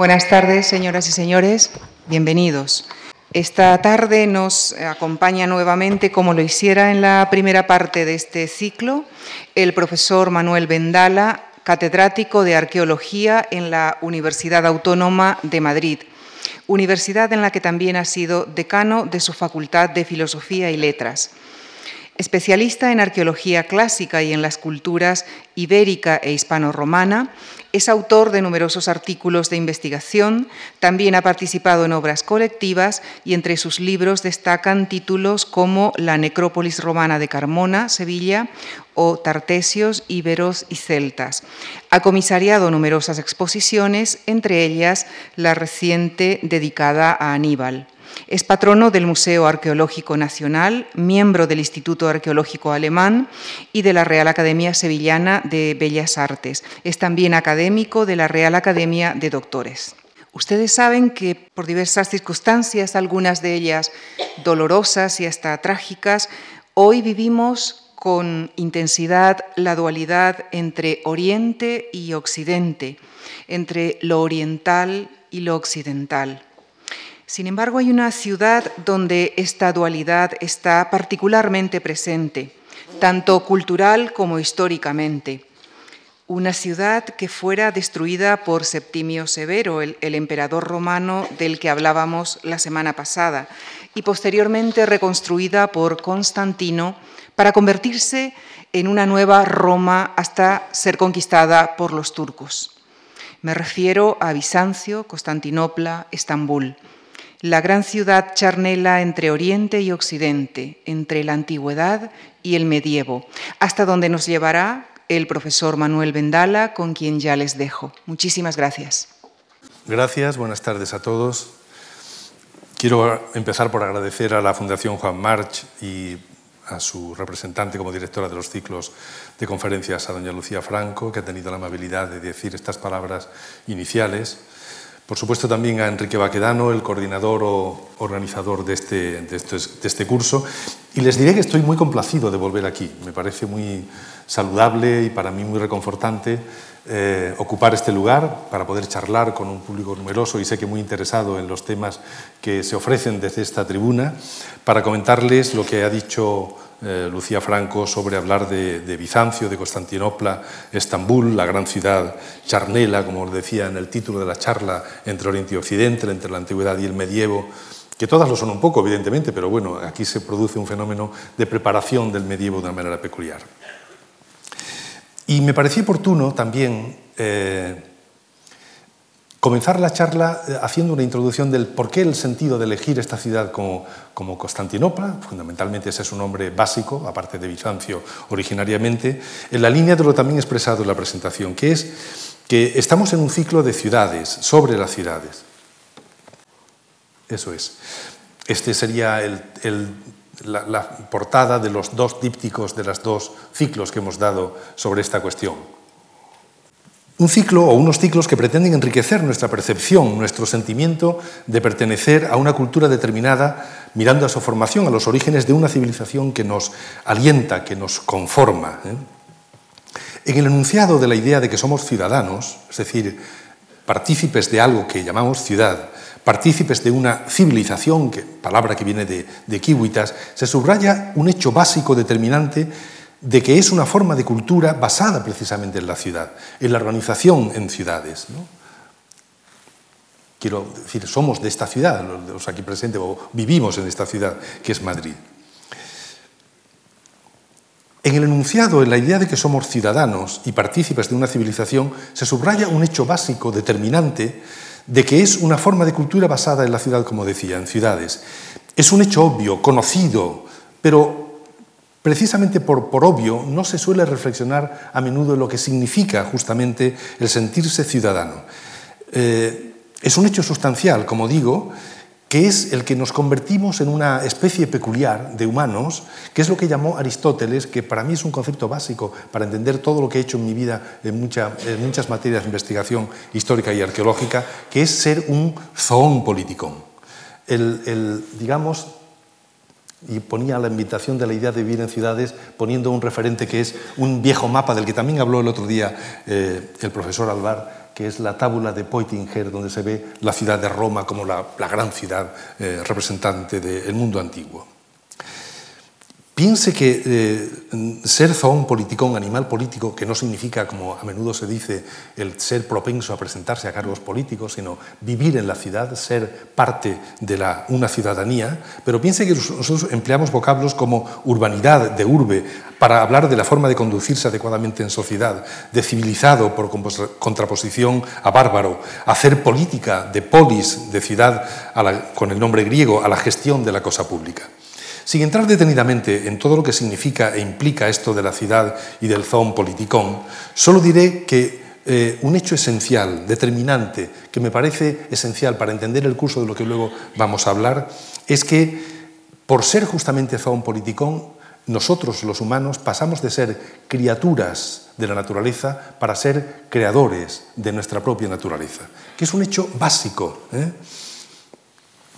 Buenas tardes, señoras y señores. Bienvenidos. Esta tarde nos acompaña nuevamente, como lo hiciera en la primera parte de este ciclo, el profesor Manuel Vendala, catedrático de Arqueología en la Universidad Autónoma de Madrid, universidad en la que también ha sido decano de su Facultad de Filosofía y Letras. Especialista en arqueología clásica y en las culturas ibérica e hispano-romana, es autor de numerosos artículos de investigación, también ha participado en obras colectivas y entre sus libros destacan títulos como La necrópolis romana de Carmona, Sevilla, o Tartesios, Íberos y Celtas. Ha comisariado numerosas exposiciones, entre ellas la reciente dedicada a Aníbal. Es patrono del Museo Arqueológico Nacional, miembro del Instituto Arqueológico Alemán y de la Real Academia Sevillana de Bellas Artes. Es también académico de la Real Academia de Doctores. Ustedes saben que por diversas circunstancias, algunas de ellas dolorosas y hasta trágicas, hoy vivimos con intensidad la dualidad entre Oriente y Occidente, entre lo oriental y lo occidental. Sin embargo, hay una ciudad donde esta dualidad está particularmente presente, tanto cultural como históricamente. Una ciudad que fuera destruida por Septimio Severo, el, emperador romano del que hablábamos la semana pasada, y posteriormente reconstruida por Constantino para convertirse en una nueva Roma hasta ser conquistada por los turcos. Me refiero a Bizancio, Constantinopla, Estambul la gran ciudad charnela entre Oriente y Occidente, entre la antigüedad y el medievo, hasta donde nos llevará el profesor Manuel Vendala, con quien ya les dejo. Muchísimas gracias. Gracias, buenas tardes a todos. Quiero empezar por agradecer a la Fundación Juan March y a su representante como directora de los ciclos de conferencias, a doña Lucía Franco, que ha tenido la amabilidad de decir estas palabras iniciales. Por supuesto también a Enrique Baquedano, el coordinador o organizador de este, de, este, curso. Y les diré que estoy muy complacido de volver aquí. Me parece muy saludable y para mí muy reconfortante eh, ocupar este lugar para poder charlar con un público numeroso y sé que muy interesado en los temas que se ofrecen desde esta tribuna, para comentarles lo que ha dicho eh, Lucía Franco sobre hablar de, Bizancio, de Constantinopla, Estambul, la gran ciudad charnela, como decía en el título de la charla, entre Oriente y Occidente, entre la antigüedad y el medievo, que todas lo son un poco, evidentemente, pero bueno, aquí se produce un fenómeno de preparación del medievo de una manera peculiar. Y me pareció oportuno también eh, comenzar la charla eh, haciendo una introducción del por qué el sentido de elegir esta ciudad como, como, Constantinopla, fundamentalmente ese es un nombre básico, aparte de Bizancio originariamente, en la línea de lo también expresado en la presentación, que es que estamos en un ciclo de ciudades, sobre las ciudades. Eso es. Este sería la, la portada de los dos dípticos de los dos ciclos que hemos dado sobre esta cuestión. Un ciclo o unos ciclos que pretenden enriquecer nuestra percepción, nuestro sentimiento de pertenecer a una cultura determinada, mirando a su formación, a los orígenes de una civilización que nos alienta, que nos conforma. ¿eh? En el enunciado de la idea de que somos ciudadanos, es decir, partícipes de algo que llamamos ciudad, partícipes de una civilización, que, palabra que viene de, de Kiwitas, se subraya un hecho básico determinante de que es una forma de cultura basada precisamente en la ciudad, en la organización en ciudades. Quiero decir, somos de esta ciudad, los aquí presentes, o vivimos en esta ciudad que es Madrid. En el enunciado, en la idea de que somos ciudadanos y partícipes de una civilización, se subraya un hecho básico, determinante, de que es una forma de cultura basada en la ciudad, como decía, en ciudades. Es un hecho obvio, conocido, pero Precisamente por, obvio, no se suele reflexionar a menudo en lo que significa justamente el sentirse ciudadano. Eh, es un hecho sustancial, como digo, que es el que nos convertimos en una especie peculiar de humanos, que es lo que llamó Aristóteles, que para mí es un concepto básico para entender todo lo que he hecho en mi vida en, muchas materias de investigación histórica y arqueológica, que es ser un zoón político. El, digamos, y ponía la invitación de la idea de vivir en ciudades poniendo un referente que es un viejo mapa del que también habló el otro día eh, el profesor Alvar, que es la tábula de Poitinger, donde se ve la ciudad de Roma como la, gran ciudad eh, representante del mundo antiguo. Piense que eh, ser zoón politicón, animal político, que no significa, como a menudo se dice, el ser propenso a presentarse a cargos políticos, sino vivir en la ciudad, ser parte de la, una ciudadanía, pero piense que nosotros empleamos vocablos como urbanidad, de urbe, para hablar de la forma de conducirse adecuadamente en sociedad, de civilizado por contraposición a bárbaro, hacer política de polis, de ciudad, con el nombre griego, a la gestión de la cosa pública. Sin entrar detenidamente en todo lo que significa e implica esto de la ciudad y del zoon politicón, solo diré que eh, un hecho esencial, determinante, que me parece esencial para entender el curso de lo que luego vamos a hablar, es que por ser justamente zoon politicón, nosotros los humanos pasamos de ser criaturas de la naturaleza para ser creadores de nuestra propia naturaleza, que es un hecho básico. ¿eh?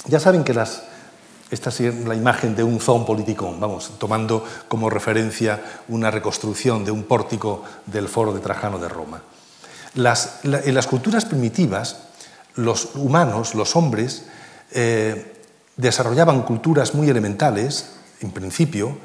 Ya saben que las esta es la imagen de un zoon politicón, vamos, tomando como referencia una reconstrucción de un pórtico del foro de Trajano de Roma. en las culturas primitivas, los humanos, los hombres, eh, desarrollaban culturas muy elementales, en principio,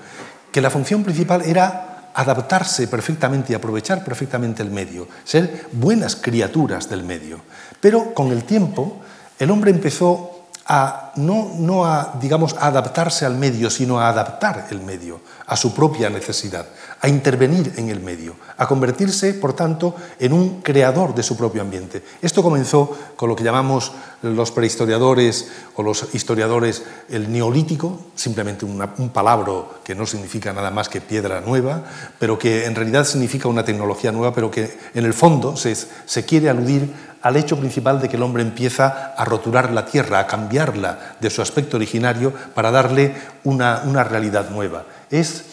que la función principal era adaptarse perfectamente y aprovechar perfectamente el medio, ser buenas criaturas del medio. Pero con el tiempo, el hombre empezó a no, no a, digamos, adaptarse al medio, sino a adaptar el medio a su propia necesidad, a intervenir en el medio, a convertirse, por tanto, en un creador de su propio ambiente. Esto comenzó con lo que llamamos los prehistoriadores o los historiadores el neolítico, simplemente un palabra que no significa nada más que piedra nueva, pero que en realidad significa una tecnología nueva, pero que en el fondo se, se quiere aludir al hecho principal de que el hombre empieza a roturar la tierra, a cambiarla de su aspecto originario para darle una, realidad nueva. Es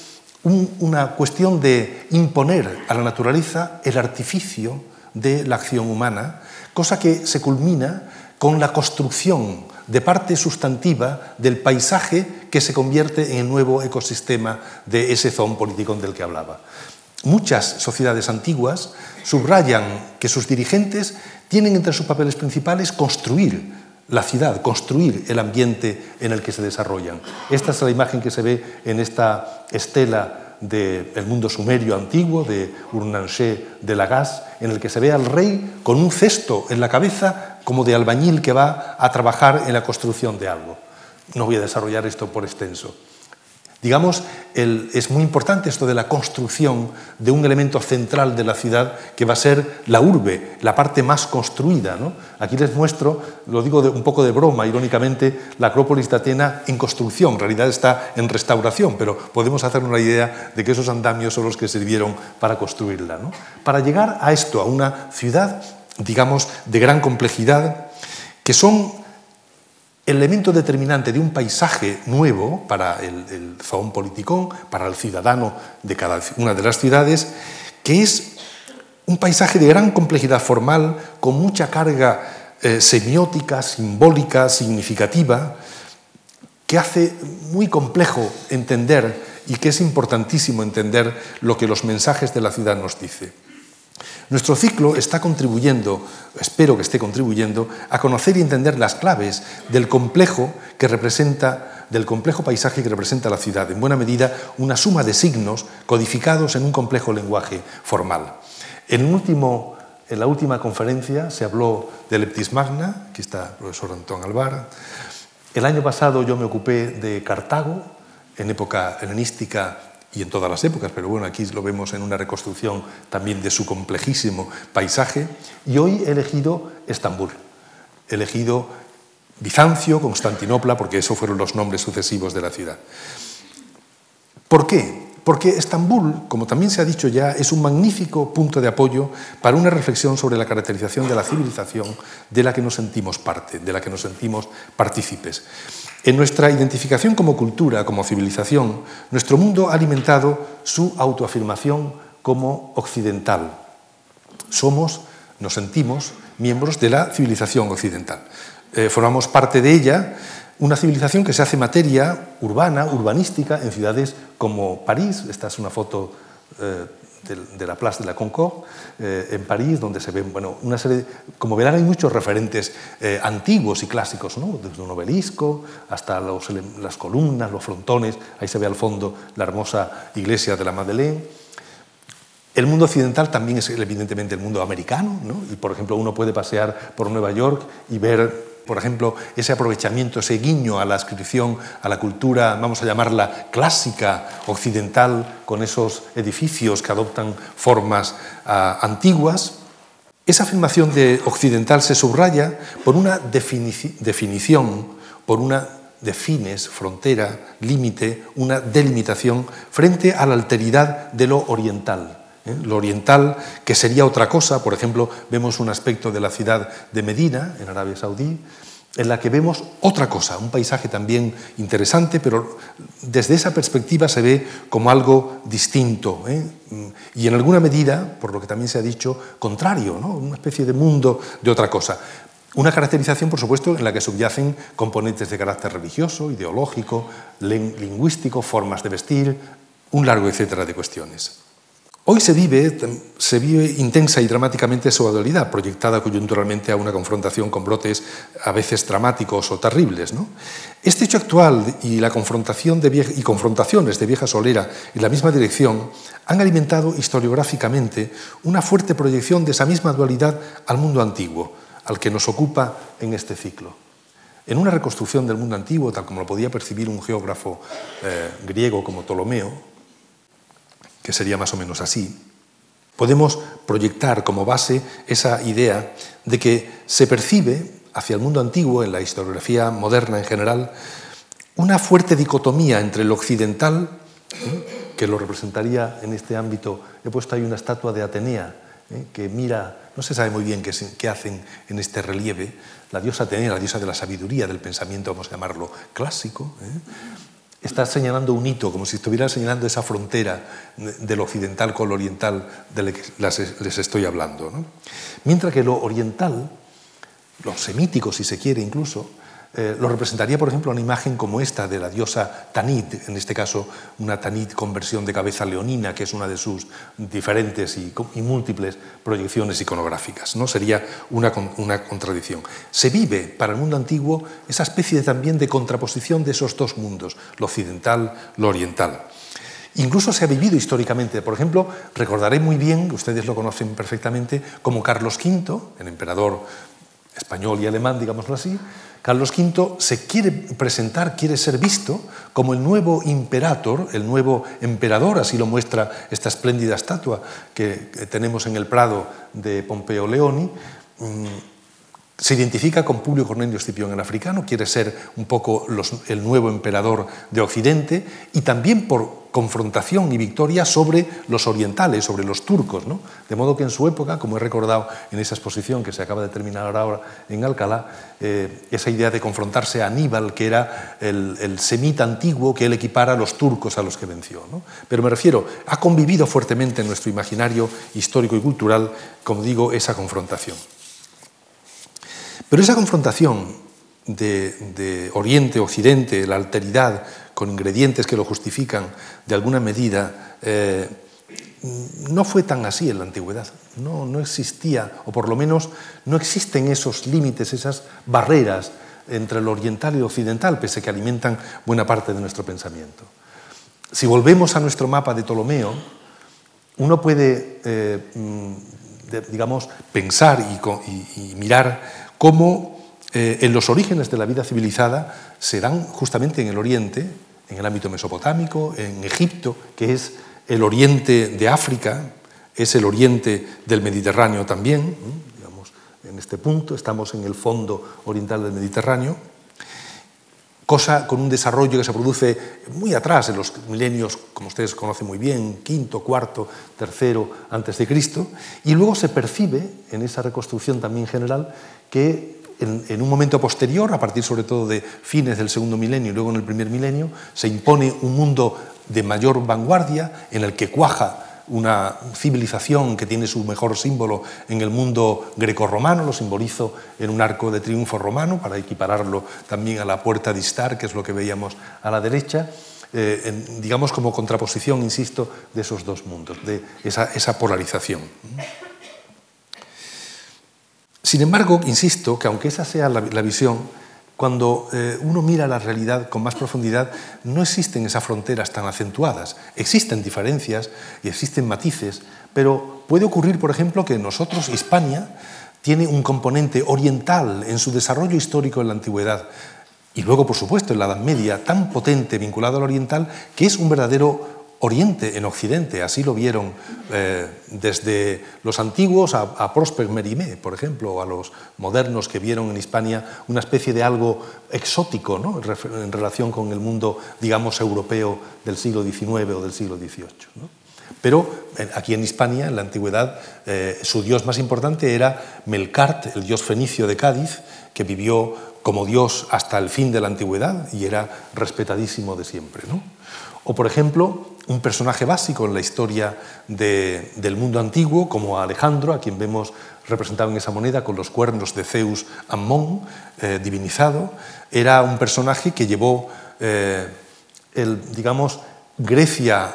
una cuestión de imponer a la naturaleza el artificio de la acción humana, cosa que se culmina con la construcción de parte sustantiva del paisaje que se convierte en el nuevo ecosistema de ese zoom político del que hablaba. Muchas sociedades antiguas subrayan que sus dirigentes tienen entre sus papeles principales construir la ciudad, construir el ambiente en el que se desarrollan. Esta es la imagen que se ve en esta estela del mundo sumerio antiguo, de Urnanché de Lagas, en el que se ve al rey con un cesto en la cabeza como de albañil que va a trabajar en la construcción de algo. No voy a desarrollar esto por extenso. Digamos, es muy importante esto de la construcción de un elemento central de la ciudad que va a ser la urbe, la parte más construida. Aquí les muestro, lo digo un poco de broma, irónicamente, la Acrópolis de Atena en construcción, en realidad está en restauración, pero podemos hacer una idea de que esos andamios son los que sirvieron para construirla. Para llegar a esto, a una ciudad, digamos, de gran complejidad, que son elemento determinante de un paisaje nuevo para el, el zoón politicón, para el ciudadano de cada una de las ciudades, que es un paisaje de gran complejidad formal, con mucha carga eh, semiótica, simbólica, significativa, que hace muy complejo entender y que es importantísimo entender lo que los mensajes de la ciudad nos dicen. Nuestro ciclo está contribuyendo, espero que esté contribuyendo, a conocer y entender las claves del complejo que representa del complejo paisaje que representa la ciudad, en buena medida una suma de signos codificados en un complejo lenguaje formal. En, en la última conferencia se habló del Leptis Magna, aquí está el profesor Antón Alvar. El año pasado yo me ocupé de Cartago, en época helenística y en todas las épocas, pero bueno, aquí lo vemos en una reconstrucción también de su complejísimo paisaje. Y hoy he elegido Estambul, he elegido Bizancio, Constantinopla, porque esos fueron los nombres sucesivos de la ciudad. ¿Por qué? Porque Estambul, como también se ha dicho ya, es un magnífico punto de apoyo para una reflexión sobre la caracterización de la civilización de la que nos sentimos parte, de la que nos sentimos partícipes. En nuestra identificación como cultura, como civilización, nuestro mundo ha alimentado su autoafirmación como occidental. Somos, nos sentimos miembros de la civilización occidental. Eh, formamos parte de ella, una civilización que se hace materia urbana, urbanística, en ciudades como París. Esta es una foto eh, de, la Place de la Concorde eh, en París, donde se ven bueno, una serie, como verán, hay muchos referentes eh, antiguos y clásicos, ¿no? desde un obelisco hasta las columnas, los frontones, ahí se ve al fondo la hermosa iglesia de la Madeleine. El mundo occidental también es evidentemente el mundo americano, ¿no? y por ejemplo uno puede pasear por Nueva York y ver por ejemplo, ese aprovechamiento, ese guiño a la inscripción, a la cultura, vamos a llamarla clásica, occidental, con esos edificios que adoptan formas ah, antiguas, esa afirmación de occidental se subraya por una definición, por una defines, frontera, límite, una delimitación frente a la alteridad de lo oriental. ¿Eh? Lo oriental, que sería otra cosa, por ejemplo, vemos un aspecto de la ciudad de Medina, en Arabia Saudí, en la que vemos otra cosa, un paisaje también interesante, pero desde esa perspectiva se ve como algo distinto ¿eh? y en alguna medida, por lo que también se ha dicho, contrario, una especie de mundo de otra cosa. Una caracterización, por supuesto, en la que subyacen componentes de carácter religioso, ideológico, lingüístico, formas de vestir, un largo etcétera de cuestiones. Hoy se vive, intensa y dramáticamente su dualidad, proyectada coyunturalmente a una confrontación con brotes a veces dramáticos o terribles. ¿no? Este hecho actual y la confrontaciones de vieja solera en la misma dirección han alimentado historiográficamente una fuerte proyección de esa misma dualidad al mundo antiguo, al que nos ocupa en este ciclo. En una reconstrucción del mundo antiguo, tal como lo podía percibir un geógrafo eh, griego como Ptolomeo, que sería más o menos así, podemos proyectar como base esa idea de que se percibe hacia el mundo antiguo, en la historiografía moderna en general, una fuerte dicotomía entre lo occidental, ¿eh? que lo representaría en este ámbito, he puesto ahí una estatua de Atenea, ¿eh? que mira, no se sabe muy bien qué, qué, hacen en este relieve, la diosa Atenea, la diosa de la sabiduría, del pensamiento, vamos a llamarlo clásico, está señalando un hito, como si estuviera señalando esa frontera del occidental con lo oriental de que les estoy hablando. Mientras que lo oriental, lo semítico si se quiere incluso, eh, lo representaría, por ejemplo, una imagen como esta de la diosa Tanit, en este caso una Tanit con versión de cabeza leonina, que es una de sus diferentes y, múltiples proyecciones iconográficas. ¿no? Sería una, contradicción. Se vive para el mundo antiguo esa especie también de contraposición de esos dos mundos, lo occidental, lo oriental. Incluso se ha vivido históricamente. Por ejemplo, recordaré muy bien, ustedes lo conocen perfectamente, como Carlos V, el emperador español y alemán, digámoslo así, Carlos V se quiere presentar, quiere ser visto como el nuevo imperator, el nuevo emperador, así lo muestra esta espléndida estatua que tenemos en el Prado de Pompeo Leoni. Se identifica con Publio Cornelio Escipión el africano, quiere ser un poco el nuevo emperador de Occidente y también por confrontación y victoria sobre los orientales, sobre los turcos. De modo que en su época, como he recordado en esa exposición que se acaba de terminar ahora en Alcalá, eh, esa idea de confrontarse a Aníbal, que era el, semita antiguo que él equipara a los turcos a los que venció. Pero me refiero, ha convivido fuertemente en nuestro imaginario histórico y cultural, como digo, esa confrontación. Pero esa confrontación de, de Oriente-Occidente, la alteridad, con ingredientes que lo justifican de alguna medida, eh, no fue tan así en la antigüedad. No, existía, o por lo menos no existen esos límites, esas barreras entre lo oriental y lo occidental, pese que alimentan buena parte de nuestro pensamiento. Si volvemos a nuestro mapa de Ptolomeo, uno puede, eh, digamos, pensar y, mirar cómo eh, en los orígenes de la vida civilizada se dan justamente en el Oriente, en el ámbito mesopotámico, en Egipto, que es el oriente de África, es el oriente del Mediterráneo también, digamos, en este punto, estamos en el fondo oriental del Mediterráneo, cosa con un desarrollo que se produce muy atrás, en los milenios, como ustedes conocen muy bien, quinto, cuarto, tercero antes de Cristo, y luego se percibe en esa reconstrucción también general que en, un momento posterior, a partir sobre todo de fines del segundo milenio y luego en el primer milenio, se impone un mundo de mayor vanguardia en el que cuaja una civilización que tiene su mejor símbolo en el mundo grecorromano, lo simbolizo en un arco de triunfo romano para equipararlo también a la puerta de Istar, que es lo que veíamos a la derecha, eh, digamos, como contraposición, insisto, de esos dos mundos, de esa, polarización. Sin embargo, insisto que aunque esa sea la, visión, cuando eh, uno mira la realidad con más profundidad, no existen esas fronteras tan acentuadas. Existen diferencias y existen matices, pero puede ocurrir, por ejemplo, que nosotros, Hispania, tiene un componente oriental en su desarrollo histórico en la antigüedad y luego, por supuesto, en la Edad Media, tan potente vinculado al oriental que es un verdadero Oriente en Occidente, así lo vieron eh, desde los antiguos a, Prosper Mérimée, por ejemplo, a los modernos que vieron en Hispania una especie de algo exótico ¿no? en, relación con el mundo, digamos, europeo del siglo XIX o del siglo XVIII. Pero aquí en Hispania, en la antigüedad, eh, su dios más importante era Melcart, el dios fenicio de Cádiz, que vivió como dios hasta el fin de la antigüedad y era respetadísimo de siempre. O, por ejemplo, un personaje básico en la historia del mundo antiguo, como Alejandro, a quien vemos representado en esa moneda con los cuernos de Zeus Ammon, eh, divinizado, era un personaje que llevó, eh, el, digamos, Grecia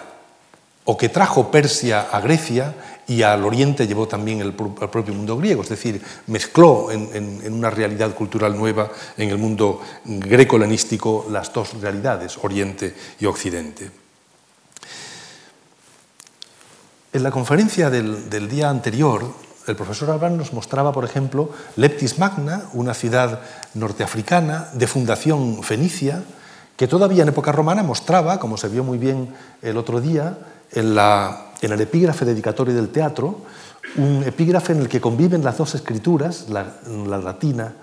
o que trajo Persia a Grecia y al oriente llevó también el, propio mundo griego, es decir, mezcló en, una realidad cultural nueva en el mundo greco-helenístico las dos realidades, oriente y occidente. En la conferencia del, día anterior, el profesor Albán nos mostraba, por ejemplo, Leptis Magna, una ciudad norteafricana de fundación fenicia, que todavía en época romana mostraba, como se vio muy bien el otro día, en, el epígrafe dedicatorio del teatro, un epígrafe en el que conviven las dos escrituras, la, latina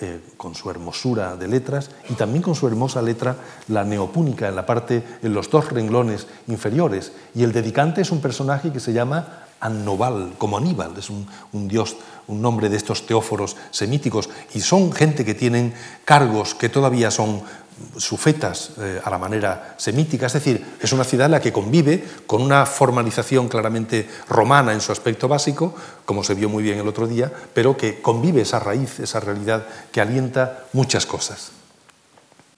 eh, con su hermosura de letras y también con su hermosa letra la neopúnica en la parte en los dos renglones inferiores. Y el dedicante es un personaje que se llama Annobal, como Aníbal, es un, un, dios, un nombre de estos teóforos semíticos, y son gente que tienen cargos que todavía son sufetas eh, a la manera semítica, es decir, es una ciudad en la que convive con una formalización claramente romana en su aspecto básico, como se vio muy bien el otro día, pero que convive esa raíz, esa realidad que alienta muchas cosas.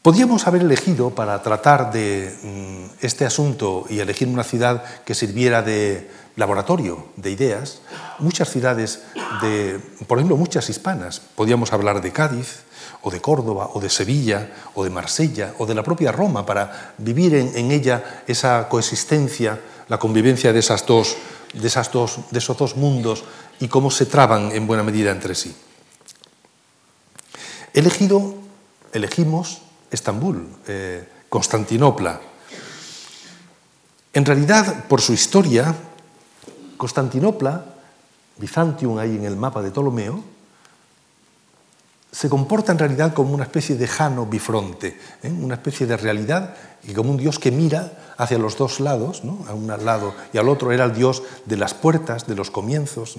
Podríamos haber elegido para tratar de mm, este asunto y elegir una ciudad que sirviera de laboratorio de ideas, muchas ciudades, de, por ejemplo, muchas hispanas. Podríamos hablar de Cádiz, o de Córdoba, o de Sevilla, o de Marsella, o de la propia Roma, para vivir en, ella esa coexistencia, la convivencia de, esas dos, de, esas dos, de esos dos mundos y cómo se traban en buena medida entre sí. Elegido, elegimos Estambul, eh, Constantinopla. En realidad, por su historia, Constantinopla, Bizantium ahí en el mapa de Ptolomeo, se comporta en realidad como una especie de jano bifronte, ¿eh? una especie de realidad y como un dios que mira hacia los dos lados, a un lado y al otro era el dios de las puertas, de los comienzos.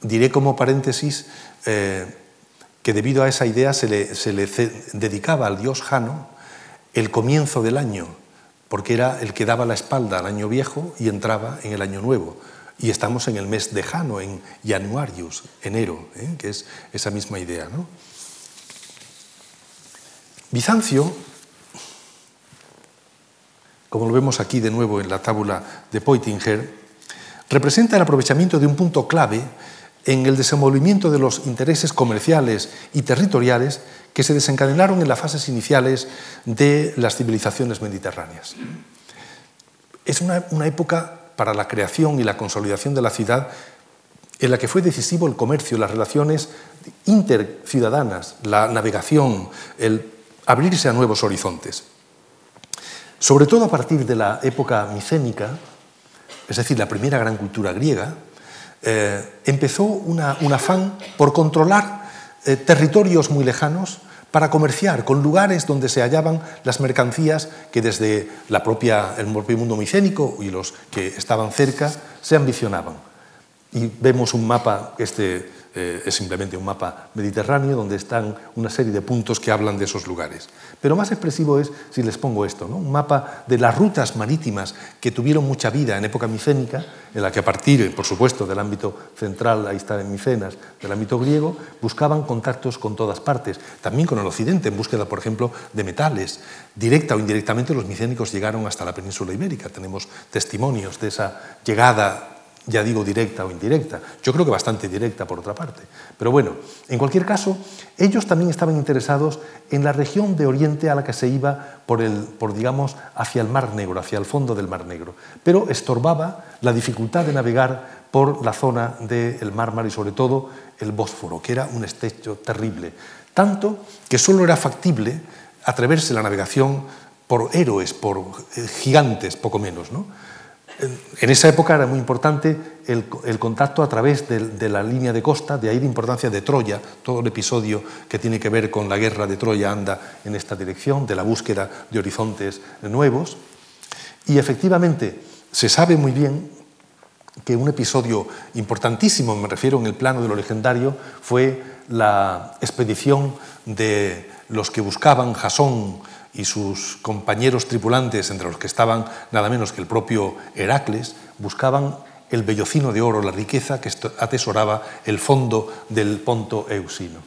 Diré como paréntesis eh, que debido a esa idea se le, se le dedicaba al dios Jano el comienzo del año, porque era el que daba la espalda al año viejo y entraba en el año nuevo. Y estamos en el mes de Jano, en Januarius, enero, ¿eh? que es esa misma idea. Bizancio, como lo vemos aquí de nuevo en la tábula de Poitinger, representa el aprovechamiento de un punto clave en el desenvolvimiento de los intereses comerciales y territoriales que se desencadenaron en las fases iniciales de las civilizaciones mediterráneas. Es una época para la creación y la consolidación de la ciudad, en la que fue decisivo el comercio, las relaciones interciudadanas, la navegación, el abrirse a nuevos horizontes. Sobre todo a partir de la época micénica, es decir, la primera gran cultura griega, eh, empezó un afán por controlar eh, territorios muy lejanos para comerciar con lugares donde se hallaban las mercancías que desde la propia, el propio mundo micénico y los que estaban cerca se ambicionaban. Y vemos un mapa, este eh, es simplemente un mapa mediterráneo donde están una serie de puntos que hablan de esos lugares. Pero más expresivo es si les pongo esto, ¿no? un mapa de las rutas marítimas que tuvieron mucha vida en época micénica, en la que a partir, por supuesto, del ámbito central, ahí está en Micenas, del ámbito griego, buscaban contactos con todas partes, también con el occidente, en búsqueda, por ejemplo, de metales. Directa o indirectamente los micénicos llegaron hasta la península ibérica, tenemos testimonios de esa llegada ya digo directa o indirecta, yo creo que bastante directa por otra parte. Pero bueno, en cualquier caso, ellos también estaban interesados en la región de Oriente a la que se iba por, el, por digamos, hacia el Mar Negro, hacia el fondo del Mar Negro. Pero estorbaba la dificultad de navegar por la zona del Mar Mar y sobre todo el Bósforo, que era un estrecho terrible. Tanto que solo era factible atreverse la navegación por héroes, por eh, gigantes, poco menos. ¿no? En esa época era muy importante el, contacto a través de, la línea de costa, de ahí la importancia de Troya, todo el episodio que tiene que ver con la guerra de Troya anda en esta dirección, de la búsqueda de horizontes nuevos. Y efectivamente se sabe muy bien que un episodio importantísimo, me refiero en el plano de lo legendario, fue la expedición de los que buscaban Jasón y sus compañeros tripulantes, entre los que estaban nada menos que el propio Heracles, buscaban el vellocino de oro, la riqueza que atesoraba el fondo del Ponto Eusino.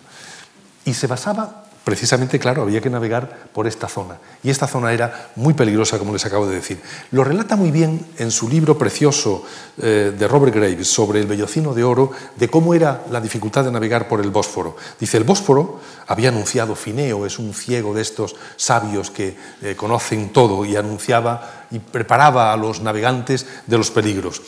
Y se basaba precisamente, claro, había que navegar por esta zona. Y esta zona era muy peligrosa, como les acabo de decir. Lo relata muy bien en su libro precioso eh, de Robert Graves sobre el vellocino de oro, de cómo era la dificultad de navegar por el Bósforo. Dice, el Bósforo, había anunciado Fineo, es un ciego de estos sabios que eh, conocen todo, y anunciaba y preparaba a los navegantes de los peligros.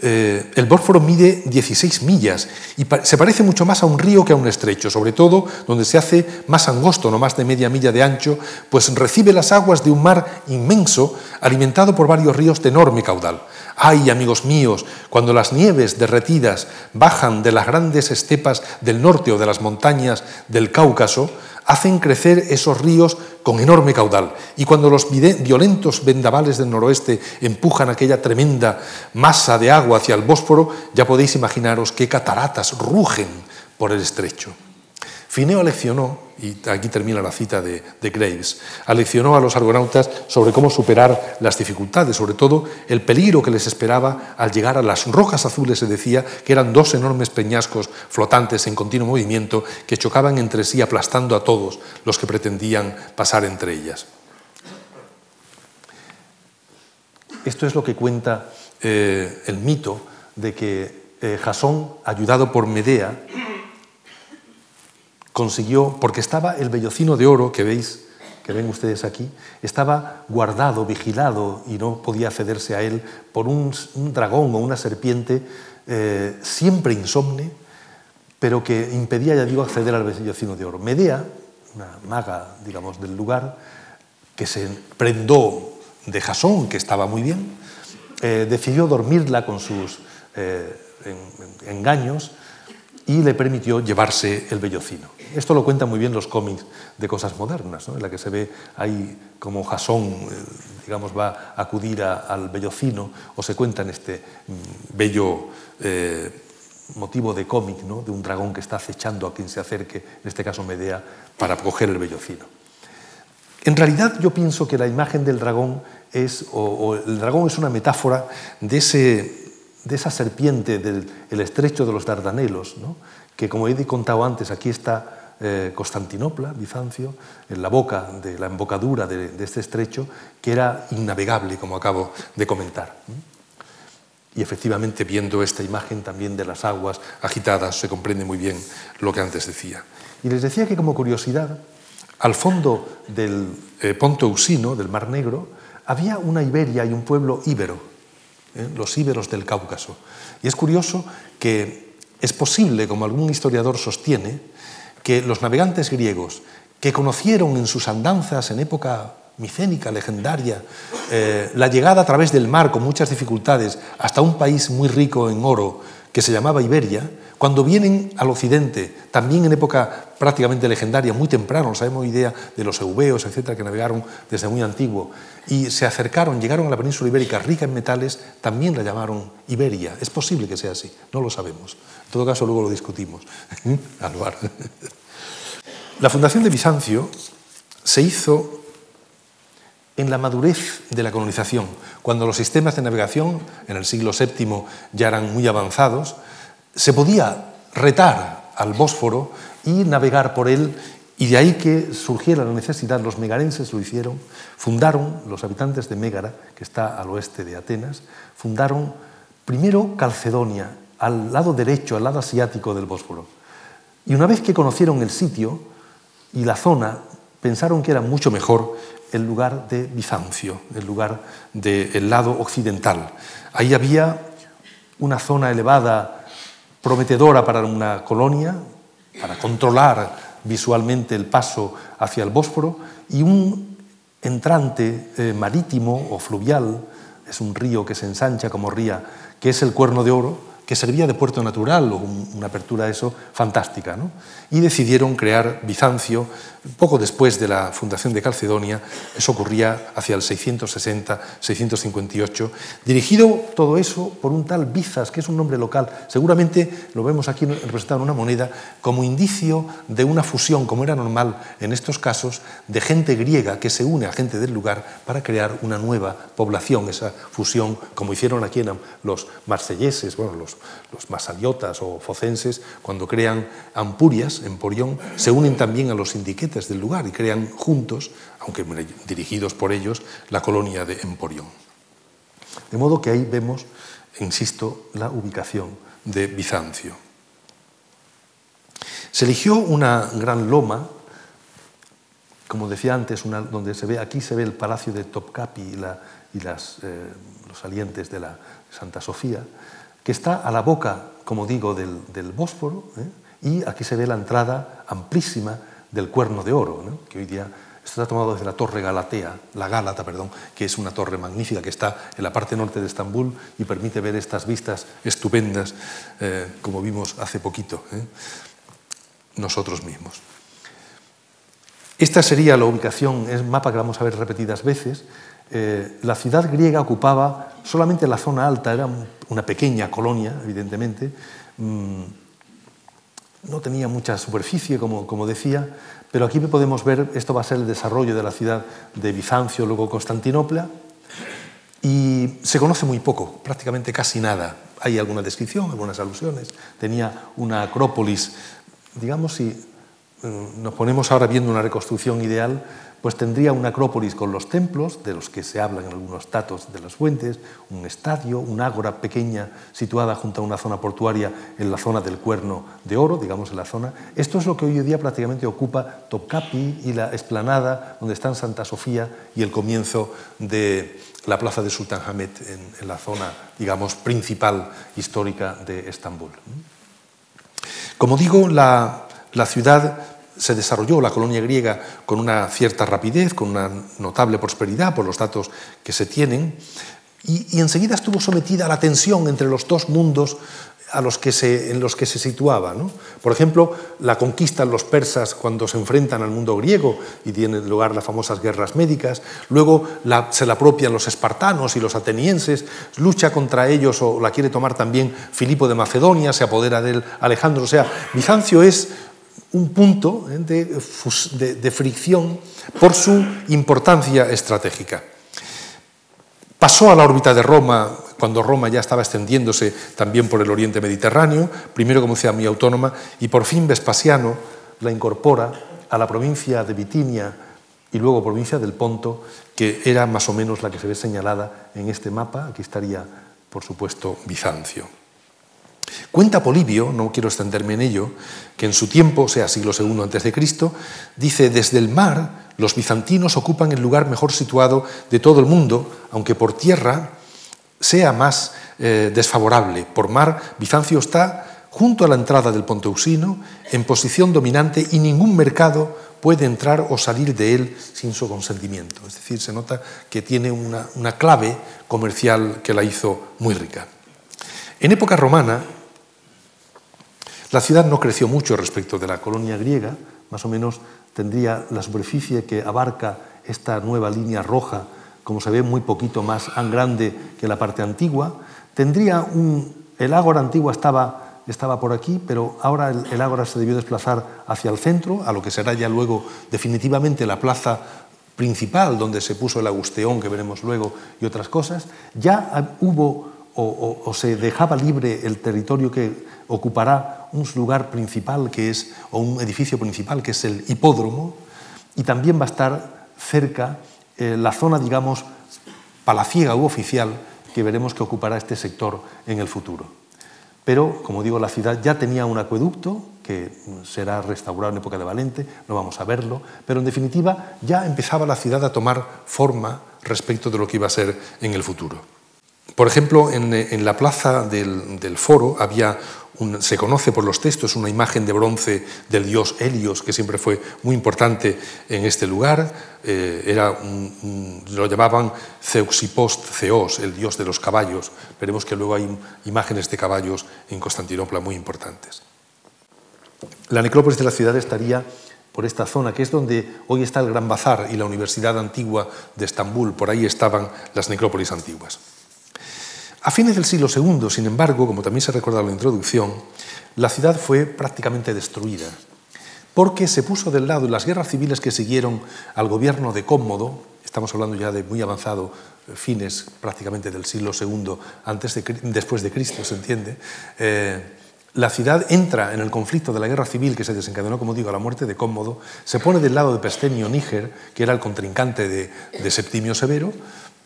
Eh, el Bósforo mide 16 millas y se parece mucho más a un río que a un estrecho, sobre todo donde se hace más angosto, no más de media milla de ancho, pues recibe las aguas de un mar inmenso alimentado por varios ríos de enorme caudal. Ay, amigos míos, cuando las nieves derretidas bajan de las grandes estepas del norte o de las montañas del Cáucaso, hacen crecer esos ríos con enorme caudal. Y cuando los violentos vendavales del noroeste empujan aquella tremenda masa de agua hacia el Bósforo, ya podéis imaginaros qué cataratas rugen por el estrecho. Fineo aleccionó, y aquí termina la cita de, Graves, aleccionó a los argonautas sobre cómo superar las dificultades, sobre todo el peligro que les esperaba al llegar a las rojas azules, se decía que eran dos enormes peñascos flotantes en continuo movimiento que chocaban entre sí aplastando a todos los que pretendían pasar entre ellas. Esto es lo que cuenta eh, el mito de que eh, Jasón, ayudado por Medea, consiguió, porque estaba el vellocino de oro que veis, que ven ustedes aquí, estaba guardado, vigilado y no podía accederse a él por un, dragón o una serpiente eh, siempre insomne, pero que impedía, ya digo, acceder al vellocino de oro. Medea, una maga, digamos, del lugar, que se prendó de Jasón, que estaba muy bien, eh, decidió dormirla con sus eh, engaños y le permitió llevarse el vellocino. Esto lo cuentan muy bien los cómics de cosas modernas, en la que se ve ahí como Jasón, eh, digamos, va a acudir al vellocino, o se cuenta en este mm, bello eh, motivo de cómic, ¿no? de un dragón que está acechando a quien se acerque, en este caso Medea, para coger el vellocino. En realidad yo pienso que la imagen del dragón es, o, el dragón es una metáfora de ese de esa serpiente del estrecho de los Dardanelos, que como he contado antes, aquí está eh, Constantinopla, Bizancio, en la boca de la embocadura de, este estrecho, que era innavegable, como acabo de comentar. Y efectivamente, viendo esta imagen también de las aguas agitadas, se comprende muy bien lo que antes decía. Y les decía que, como curiosidad, al fondo del eh, Ponto Usino, del Mar Negro, había una Iberia y un pueblo íbero, ¿eh? los íberos del Cáucaso. Y es curioso que es posible, como algún historiador sostiene, que los navegantes griegos que conocieron en sus andanzas en época micénica, legendaria, eh, la llegada a través del mar con muchas dificultades hasta un país muy rico en oro, que se llamaba Iberia, cuando vienen al occidente, también en época prácticamente legendaria, muy temprano, sabemos idea de los eubeos, etcétera, que navegaron desde muy antiguo, y se acercaron, llegaron a la península ibérica rica en metales, también la llamaron Iberia. Es posible que sea así, no lo sabemos. En todo caso, luego lo discutimos. La fundación de Bizancio se hizo en la madurez de la colonización, cuando los sistemas de navegación en el siglo VII ya eran muy avanzados, se podía retar al Bósforo y navegar por él, y de ahí que surgiera la necesidad, los megarenses lo hicieron, fundaron, los habitantes de Mégara, que está al oeste de Atenas, fundaron primero Calcedonia, al lado derecho, al lado asiático del Bósforo. Y una vez que conocieron el sitio y la zona, pensaron que era mucho mejor el lugar de Bizancio, el lugar del lado occidental. Ahí había una zona elevada prometedora para una colonia, para controlar visualmente el paso hacia el Bósforo, y un entrante eh, marítimo o fluvial, es un río que se ensancha como ría, que es el Cuerno de Oro, que servía de puerto natural o una apertura eso fantástica. ¿no? Y decidieron crear Bizancio poco después de la fundación de Calcedonia, eso ocurría hacia el 660-658, dirigido todo eso por un tal Bizas, que es un nombre local. Seguramente lo vemos aquí representado en una moneda como indicio de una fusión, como era normal en estos casos, de gente griega que se une a gente del lugar para crear una nueva población, esa fusión, como hicieron aquí los marselleses, bueno, los los masaliotas o focenses, cuando crean Ampurias, Emporión, se unen también a los sindiquetes del lugar y crean juntos, aunque dirigidos por ellos, la colonia de Emporión. De modo que ahí vemos, insisto, la ubicación de Bizancio. Se eligió una gran loma, como decía antes, donde se ve, aquí se ve el palacio de Topkapi y, eh, los salientes de la Santa Sofía, que está a la boca, como digo, del, Bósforo, ¿eh? y aquí se ve la entrada amplísima del Cuerno de Oro, que hoy día está tomado desde la Torre Galatea, la Gálata, perdón, que es una torre magnífica que está en la parte norte de Estambul y permite ver estas vistas estupendas, eh, como vimos hace poquito, ¿eh? nosotros mismos. Esta sería la ubicación, es un mapa que vamos a ver repetidas veces, eh, la ciudad griega ocupaba solamente la zona alta, era una pequeña colonia, evidentemente, mm, no tenía mucha superficie, como, como, decía, pero aquí podemos ver, esto va a ser el desarrollo de la ciudad de Bizancio, luego Constantinopla, y se conoce muy poco, prácticamente casi nada. Hay alguna descripción, algunas alusiones. Tenía una acrópolis, digamos, si mm, nos ponemos ahora viendo una reconstrucción ideal, pues tendría una acrópolis con los templos, de los que se hablan en algunos datos de las fuentes, un estadio, una ágora pequeña situada junto a una zona portuaria en la zona del Cuerno de Oro, digamos en la zona. Esto es lo que hoy en día prácticamente ocupa Topkapi y la esplanada donde están Santa Sofía y el comienzo de la plaza de Sultan Hamed en, la zona, digamos, principal histórica de Estambul. Como digo, la ciudad se desarrolló la colonia griega con una cierta rapidez, con una notable prosperidad por los datos que se tienen, y, enseguida estuvo sometida a la tensión entre los dos mundos a los que se, en los que se situaba. Por ejemplo, la conquistan los persas cuando se enfrentan al mundo griego y tienen lugar las famosas guerras médicas. Luego se la apropian los espartanos y los atenienses, lucha contra ellos o la quiere tomar también Filipo de Macedonia, se apodera de él Alejandro. O sea, Bizancio es un punto eh, de, fricción por su importancia estratégica. Pasó a la órbita de Roma cuando Roma ya estaba extendiéndose también por el oriente mediterráneo, primero como ciudad muy autónoma, y por fin Vespasiano la incorpora a la provincia de Bitinia y luego provincia del Ponto, que era más o menos la que se ve señalada en este mapa. Aquí estaría, por supuesto, Bizancio. Cuenta Polibio, no quiero extenderme en ello, que en su tiempo, o sea, siglo II a.C., dice, desde el mar los bizantinos ocupan el lugar mejor situado de todo el mundo, aunque por tierra sea más eh, desfavorable. Por mar, Bizancio está junto a la entrada del Ponte Usino, en posición dominante, y ningún mercado puede entrar o salir de él sin su consentimiento. Es decir, se nota que tiene una clave comercial que la hizo muy rica. En época romana, La ciudad no creció mucho respecto de la colonia griega, más o menos tendría la superficie que abarca esta nueva línea roja, como se ve muy poquito más grande que la parte antigua. Tendría un, el ágora antigua estaba, estaba por aquí, pero ahora el, ágora se debió desplazar hacia el centro, a lo que será ya luego definitivamente la plaza principal donde se puso el agusteón que veremos luego y otras cosas. Ya hubo o, se dejaba libre el territorio que ocupará un lugar principal que es, o un edificio principal que es el hipódromo, y también va a estar cerca eh, la zona, digamos, palaciega u oficial que veremos que ocupará este sector en el futuro. Pero, como digo, la ciudad ya tenía un acueducto que será restaurado en época de Valente, no vamos a verlo, pero en definitiva ya empezaba la ciudad a tomar forma respecto de lo que iba a ser en el futuro. Por ejemplo, en, la plaza del, foro había, se conoce por los textos, una imagen de bronce del dios Helios, que siempre fue muy importante en este lugar. Eh, era lo llamaban Zeuxipost Zeos, el dios de los caballos. Veremos que luego hay imágenes de caballos en Constantinopla muy importantes. La necrópolis de la ciudad estaría por esta zona, que es donde hoy está el Gran Bazar y la Universidad Antigua de Estambul. Por ahí estaban las necrópolis antiguas. A fines del siglo II, sin embargo, como también se recordado en la introducción, la ciudad fue prácticamente destruida, porque se puso del lado en las guerras civiles que siguieron al gobierno de Cómodo, estamos hablando ya de muy avanzado eh, fines prácticamente del siglo II, antes de, después de Cristo, se entiende, eh, la ciudad entra en el conflicto de la guerra civil que se desencadenó, como digo, a la muerte de Cómodo, se pone del lado de Pestemio Níger, que era el contrincante de Septimio Severo,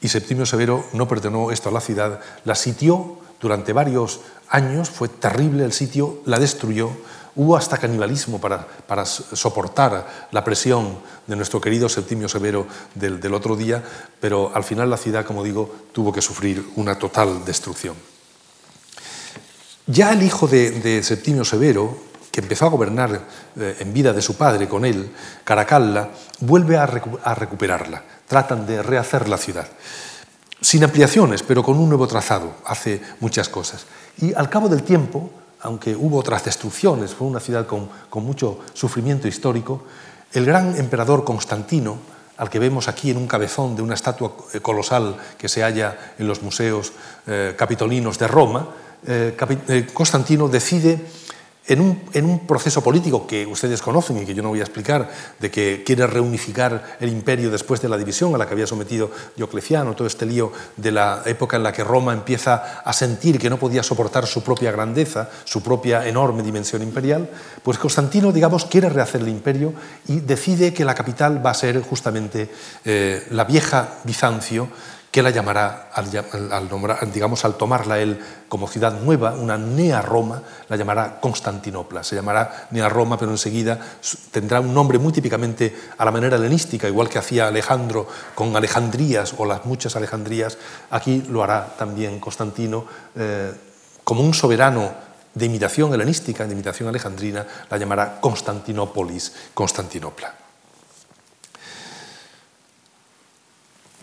y Septimio Severo no perdonó esto a la ciudad, la sitió durante varios años, fue terrible el sitio, la destruyó, hubo hasta canibalismo para, para soportar la presión de nuestro querido Septimio Severo del, del, otro día, pero al final la ciudad, como digo, tuvo que sufrir una total destrucción. Ya el hijo de, de Septimio Severo, que empezó a gobernar eh, en vida de su padre con él, Caracalla, vuelve a, recuperarla tratan de rehacer la ciudad. Sin ampliaciones, pero con un nuevo trazado, hace muchas cosas. Y al cabo del tiempo, aunque hubo otras destrucciones, fue una ciudad con, mucho sufrimiento histórico, el gran emperador Constantino, al que vemos aquí en un cabezón de una estatua eh, colosal que se halla en los museos eh, capitolinos de Roma, Constantino decide en un, proceso político que ustedes conocen y que yo no voy a explicar, de que quiere reunificar el imperio después de la división a la que había sometido Diocleciano, todo este lío de la época en la que Roma empieza a sentir que no podía soportar su propia grandeza, su propia enorme dimensión imperial, pues Constantino, digamos, quiere rehacer el imperio y decide que la capital va a ser justamente eh, la vieja Bizancio, que la llamará, al, digamos, al tomarla él como ciudad nueva, una Nea Roma, la llamará Constantinopla. Se llamará Nea Roma, pero enseguida tendrá un nombre muy típicamente a la manera helenística, igual que hacía Alejandro con Alejandrías o las muchas Alejandrías. Aquí lo hará también Constantino eh, como un soberano de imitación helenística, de imitación alejandrina, la llamará Constantinópolis, Constantinopla.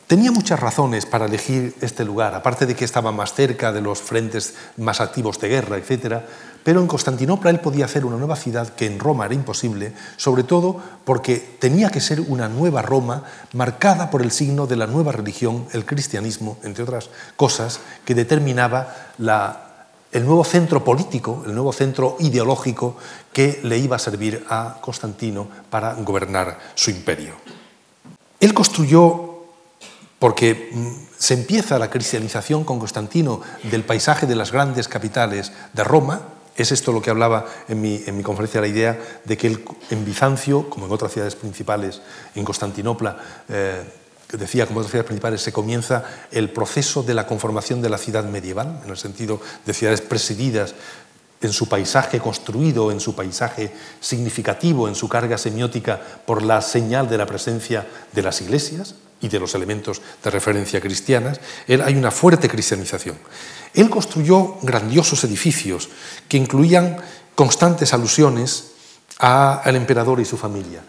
Tenía muchas razones para elegir este lugar, aparte de que estaba más cerca de los frentes más activos de guerra, etc. Pero en Constantinopla él podía hacer una nueva ciudad que en Roma era imposible, sobre todo porque tenía que ser una nueva Roma marcada por el signo de la nueva religión, el cristianismo, entre otras cosas, que determinaba el nuevo centro político, el nuevo centro ideológico que le iba a servir a Constantino para gobernar su imperio. Él construyó porque mm, se empieza la cristianización con Constantino del paisaje de las grandes capitales de Roma. Es esto lo que hablaba en mi, conferencia, la idea de que en Bizancio, como en otras ciudades principales, en Constantinopla, eh, decía, como en otras ciudades principales, se comienza el proceso de la conformación de la ciudad medieval, en el sentido de ciudades presididas en su paisaje construido, en su paisaje significativo, en su carga semiótica por la señal de la presencia de las iglesias y de los elementos de referencia cristianas, hay una fuerte cristianización. Él construyó grandiosos edificios que incluían constantes alusiones al emperador y su familia.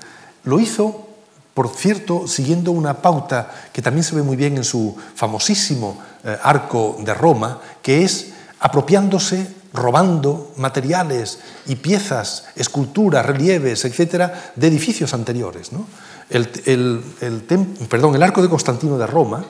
Lo hizo, por cierto, siguiendo una pauta que también se ve muy bien en su famosísimo eh, arco de Roma, que es apropiándose robando materiales y piezas, esculturas, relieves, etcétera, de edificios anteriores. El, perdón, el arco de Constantino de Roma,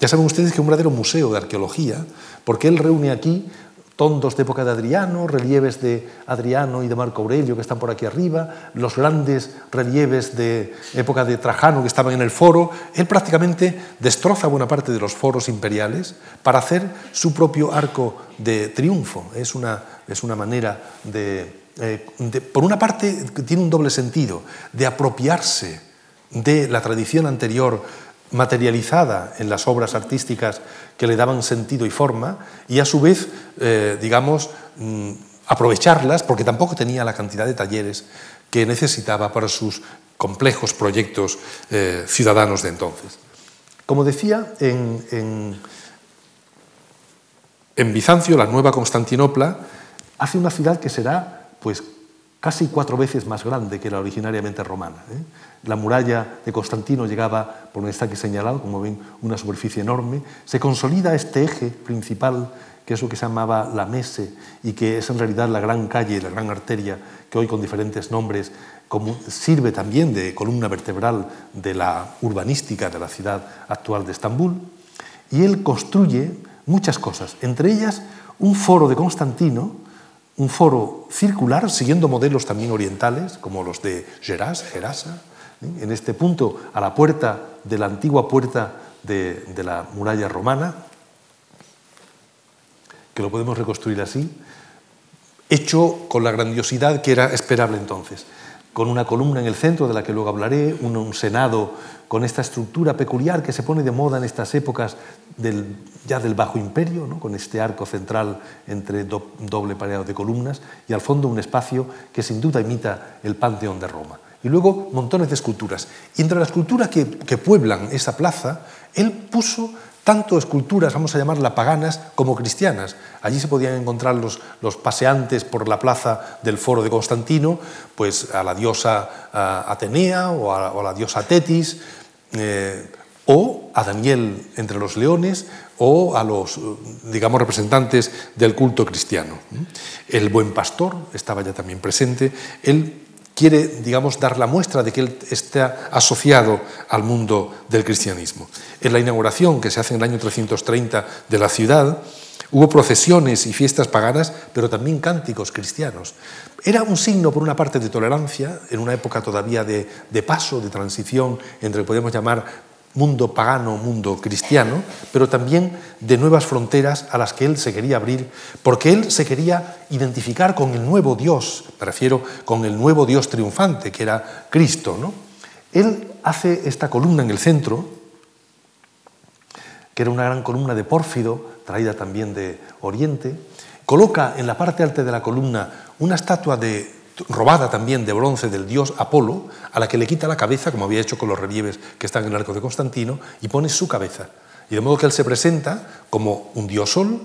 ya saben ustedes que es un verdadero museo de arqueología, porque él reúne aquí tondos de época de Adriano, relieves de Adriano y de Marco Aurelio que están por aquí arriba, los grandes relieves de época de Trajano que estaban en el foro. Él prácticamente destroza buena parte de los foros imperiales para hacer su propio arco de triunfo. Es una, es una manera de, eh, de, por una parte, tiene un doble sentido, de apropiarse de la tradición anterior materializada en las obras artísticas que le daban sentido y forma y a su vez, eh, digamos, mm, aprovecharlas porque tampoco tenía la cantidad de talleres que necesitaba para sus complejos proyectos eh, ciudadanos de entonces. Como decía, en, en, Bizancio, la nueva Constantinopla, hace una ciudad que será pues, casi cuatro veces más grande que la originariamente romana. ¿eh? La muralla de Constantino llegaba, por donde está aquí señalado, como ven, una superficie enorme. Se consolida este eje principal, que es lo que se llamaba la Mese, y que es en realidad la gran calle, la gran arteria, que hoy con diferentes nombres sirve también de columna vertebral de la urbanística de la ciudad actual de Estambul. Y él construye muchas cosas, entre ellas un foro de Constantino, un foro circular, siguiendo modelos también orientales, como los de Geras, Gerasa, en este punto a la puerta de la antigua puerta de, la muralla romana, que lo podemos reconstruir así, hecho con la grandiosidad que era esperable entonces, con una columna en el centro de la que luego hablaré, un, senado con esta estructura peculiar que se pone de moda en estas épocas ya del Bajo Imperio, con este arco central entre doble pareado de columnas y al fondo un espacio que sin duda imita el Panteón de Roma y luego montones de esculturas. Y entre las esculturas que, pueblan esa plaza, él puso tanto esculturas, vamos a llamarlas paganas, como cristianas. Allí se podían encontrar los, los paseantes por la plaza del foro de Constantino, pues a la diosa Atenea o a, la diosa Tetis, eh, o a Daniel entre los leones, o a los, digamos, representantes del culto cristiano. El buen pastor estaba ya también presente. Él quiere, digamos, dar la muestra de que él está asociado al mundo del cristianismo. En la inauguración que se hace en el año 330 de la ciudad, hubo procesiones y fiestas paganas, pero también cánticos cristianos. Era un signo, por una parte, de tolerancia, en una época todavía de, de paso, de transición entre lo que podemos llamar mundo pagano, mundo cristiano, pero también de nuevas fronteras a las que él se quería abrir, porque él se quería identificar con el nuevo Dios, me refiero con el nuevo Dios triunfante, que era Cristo. ¿no? Él hace esta columna en el centro, que era una gran columna de pórfido, traída también de Oriente, coloca en la parte alta de la columna una estatua de robada también de bronce del dios Apolo, a la que le quita la cabeza, como había hecho con los relieves que están en el arco de Constantino, y pone su cabeza. Y de modo que él se presenta como un dios sol,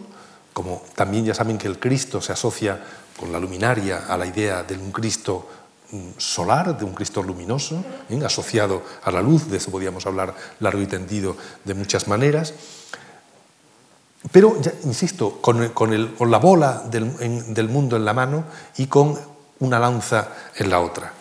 como también ya saben que el Cristo se asocia con la luminaria a la idea de un Cristo mm, solar, de un Cristo luminoso, ¿eh? asociado a la luz, de eso podíamos hablar largo y tendido de muchas maneras. Pero, insisto, con, la bola del mundo en la mano y con una lanza en la otra.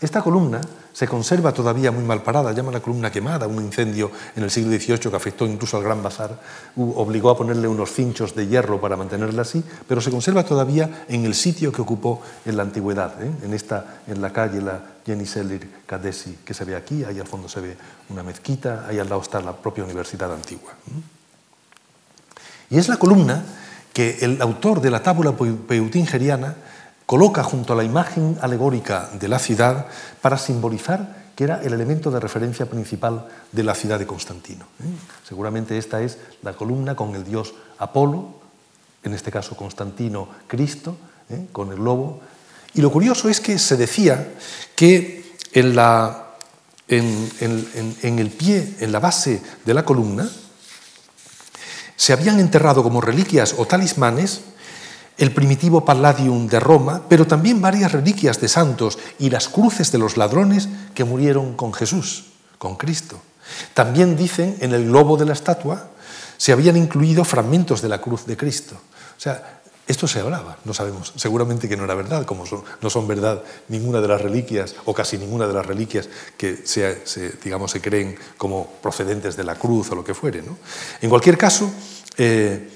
Esta columna se conserva todavía muy mal parada, llama la columna quemada, un incendio en el siglo XVIII que afectó incluso al Gran Bazar, obligó a ponerle unos cinchos de hierro para mantenerla así, pero se conserva todavía en el sitio que ocupó en la antigüedad, ¿eh? en, esta, en la calle la Jenny Seller Kadesi, que se ve aquí, ahí al fondo se ve una mezquita, ahí al lado está la propia universidad antigua. Y es la columna que el autor de la tábula peutingeriana coloca junto a la imagen alegórica de la ciudad para simbolizar que era el elemento de referencia principal de la ciudad de Constantino. ¿eh? Seguramente esta es la columna con el dios Apolo, en este caso Constantino Cristo, ¿eh? con el lobo. Y lo curioso es que se decía que en, la, en, en el pie, en la base de la columna, se habían enterrado como reliquias o talismanes el primitivo Palladium de Roma, pero también varias reliquias de santos y las cruces de los ladrones que murieron con Jesús, con Cristo. También dicen en el globo de la estatua se habían incluido fragmentos de la cruz de Cristo. O sea, esto se hablaba, no sabemos, seguramente que no era verdad, como no son verdad ninguna de las reliquias o casi ninguna de las reliquias que se, digamos, se creen como procedentes de la cruz o lo que fuere. En cualquier caso, eh,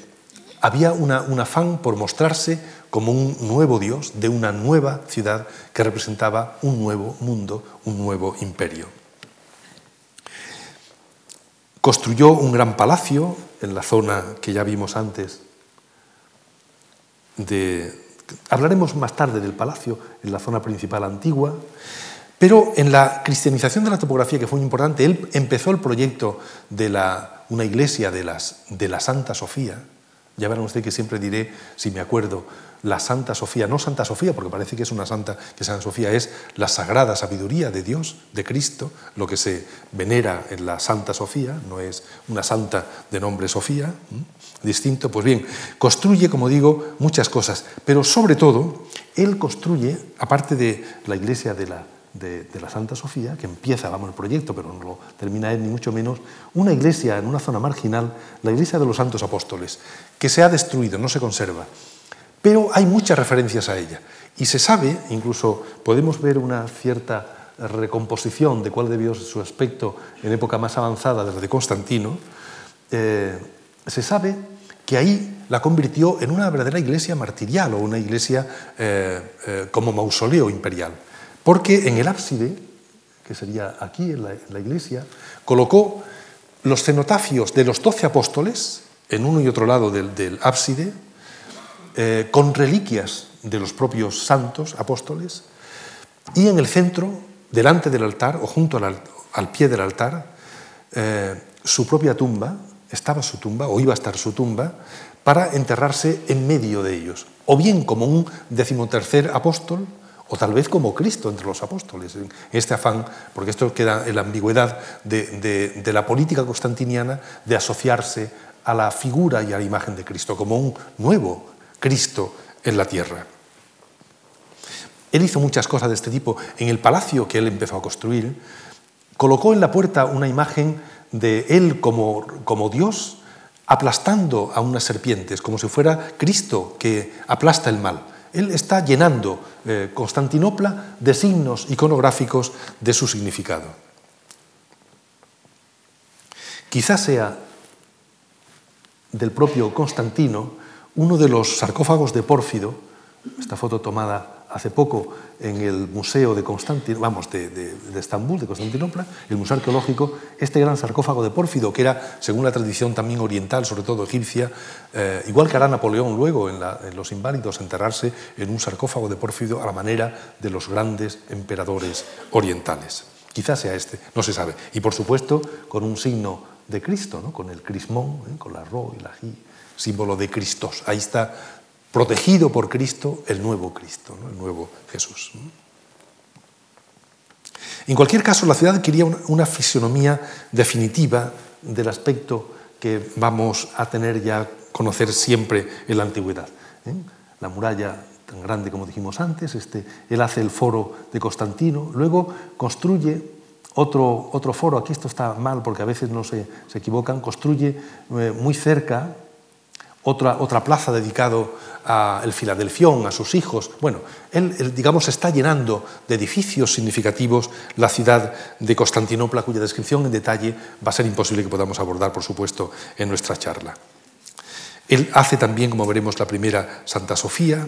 había un afán por mostrarse como un nuevo Dios de una nueva ciudad que representaba un nuevo mundo, un nuevo imperio. Construyó un gran palacio en la zona que ya vimos antes hablaremos más tarde del palacio en la zona principal antigua, pero en la cristianización de la topografía, que fue muy importante, él empezó el proyecto de una iglesia de, las, de la Santa Sofía. Ya verán ustedes que siempre diré, si me acuerdo, la Santa Sofía, no Santa Sofía, porque parece que es una santa, que Santa Sofía es la sagrada sabiduría de Dios, de Cristo, lo que se venera en la Santa Sofía, no es una santa de nombre Sofía, distinto. Pues bien, construye, como digo, muchas cosas, pero sobre todo, él construye, aparte de la iglesia de la, Santa Sofía, que empieza, vamos, el proyecto, pero no lo termina él ni mucho menos, una iglesia en una zona marginal, la iglesia de los santos apóstoles, que se ha destruido, no se conserva. Pero hay muchas referencias a ella. Y se sabe, incluso podemos ver una cierta recomposición de cuál debió su aspecto en época más avanzada de la de Constantino, eh, se sabe que ahí la convirtió en una verdadera iglesia martirial o una iglesia eh, eh, como mausoleo imperial. Porque en el ábside, que sería aquí en la, iglesia, colocó los cenotafios de los doce apóstoles en uno y otro lado del ábside, eh, con reliquias de los propios santos apóstoles, y en el centro, delante del altar o junto al, pie del altar, su propia tumba, estaba su tumba, o iba a estar su tumba, para enterrarse en medio de ellos, o bien como un decimotercer apóstol, o tal vez como Cristo entre los apóstoles, en este afán, porque esto queda en la ambigüedad de la política constantiniana de asociarse a la figura y a la imagen de Cristo como un nuevo Cristo en la tierra. Él hizo muchas cosas de este tipo. En el palacio que él empezó a construir, colocó en la puerta una imagen de él como, como Dios aplastando a unas serpientes, como si fuera Cristo que aplasta el mal. Él está llenando eh, Constantinopla de signos iconográficos de su significado. Quizás sea del propio Constantino uno de los sarcófagos de Pórfido, esta foto tomada hace poco en el Museo de, vamos, de, Estambul, de Constantinopla, el Museo Arqueológico, este gran sarcófago de Pórfido, que era, según la tradición también oriental, sobre todo egipcia, eh, igual que hará Napoleón luego en, los inválidos, enterrarse en un sarcófago de Pórfido a la manera de los grandes emperadores orientales. Quizás sea este, no se sabe. Y por supuesto, con un signo de Cristo, ¿no? con el crismón, ¿eh? con la ro y la ji símbolo de Cristo. Ahí está protegido por Cristo el nuevo Cristo, el nuevo Jesús. En cualquier caso, la ciudad quería una fisionomía definitiva del aspecto que vamos a tener ya conocer siempre en la antigüedad. ¿eh? La muralla tan grande como dijimos antes, este, él hace el foro de Constantino, luego construye otro, otro foro, aquí esto está mal porque a veces no se, se equivocan, construye eh, muy cerca otra, otra plaza dedicado al Filadelfión, a sus hijos. Bueno, él, digamos, está llenando de edificios significativos la ciudad de Constantinopla, cuya descripción en detalle va a ser imposible que podamos abordar, por supuesto, en nuestra charla. Él hace también, como veremos, la primera Santa Sofía,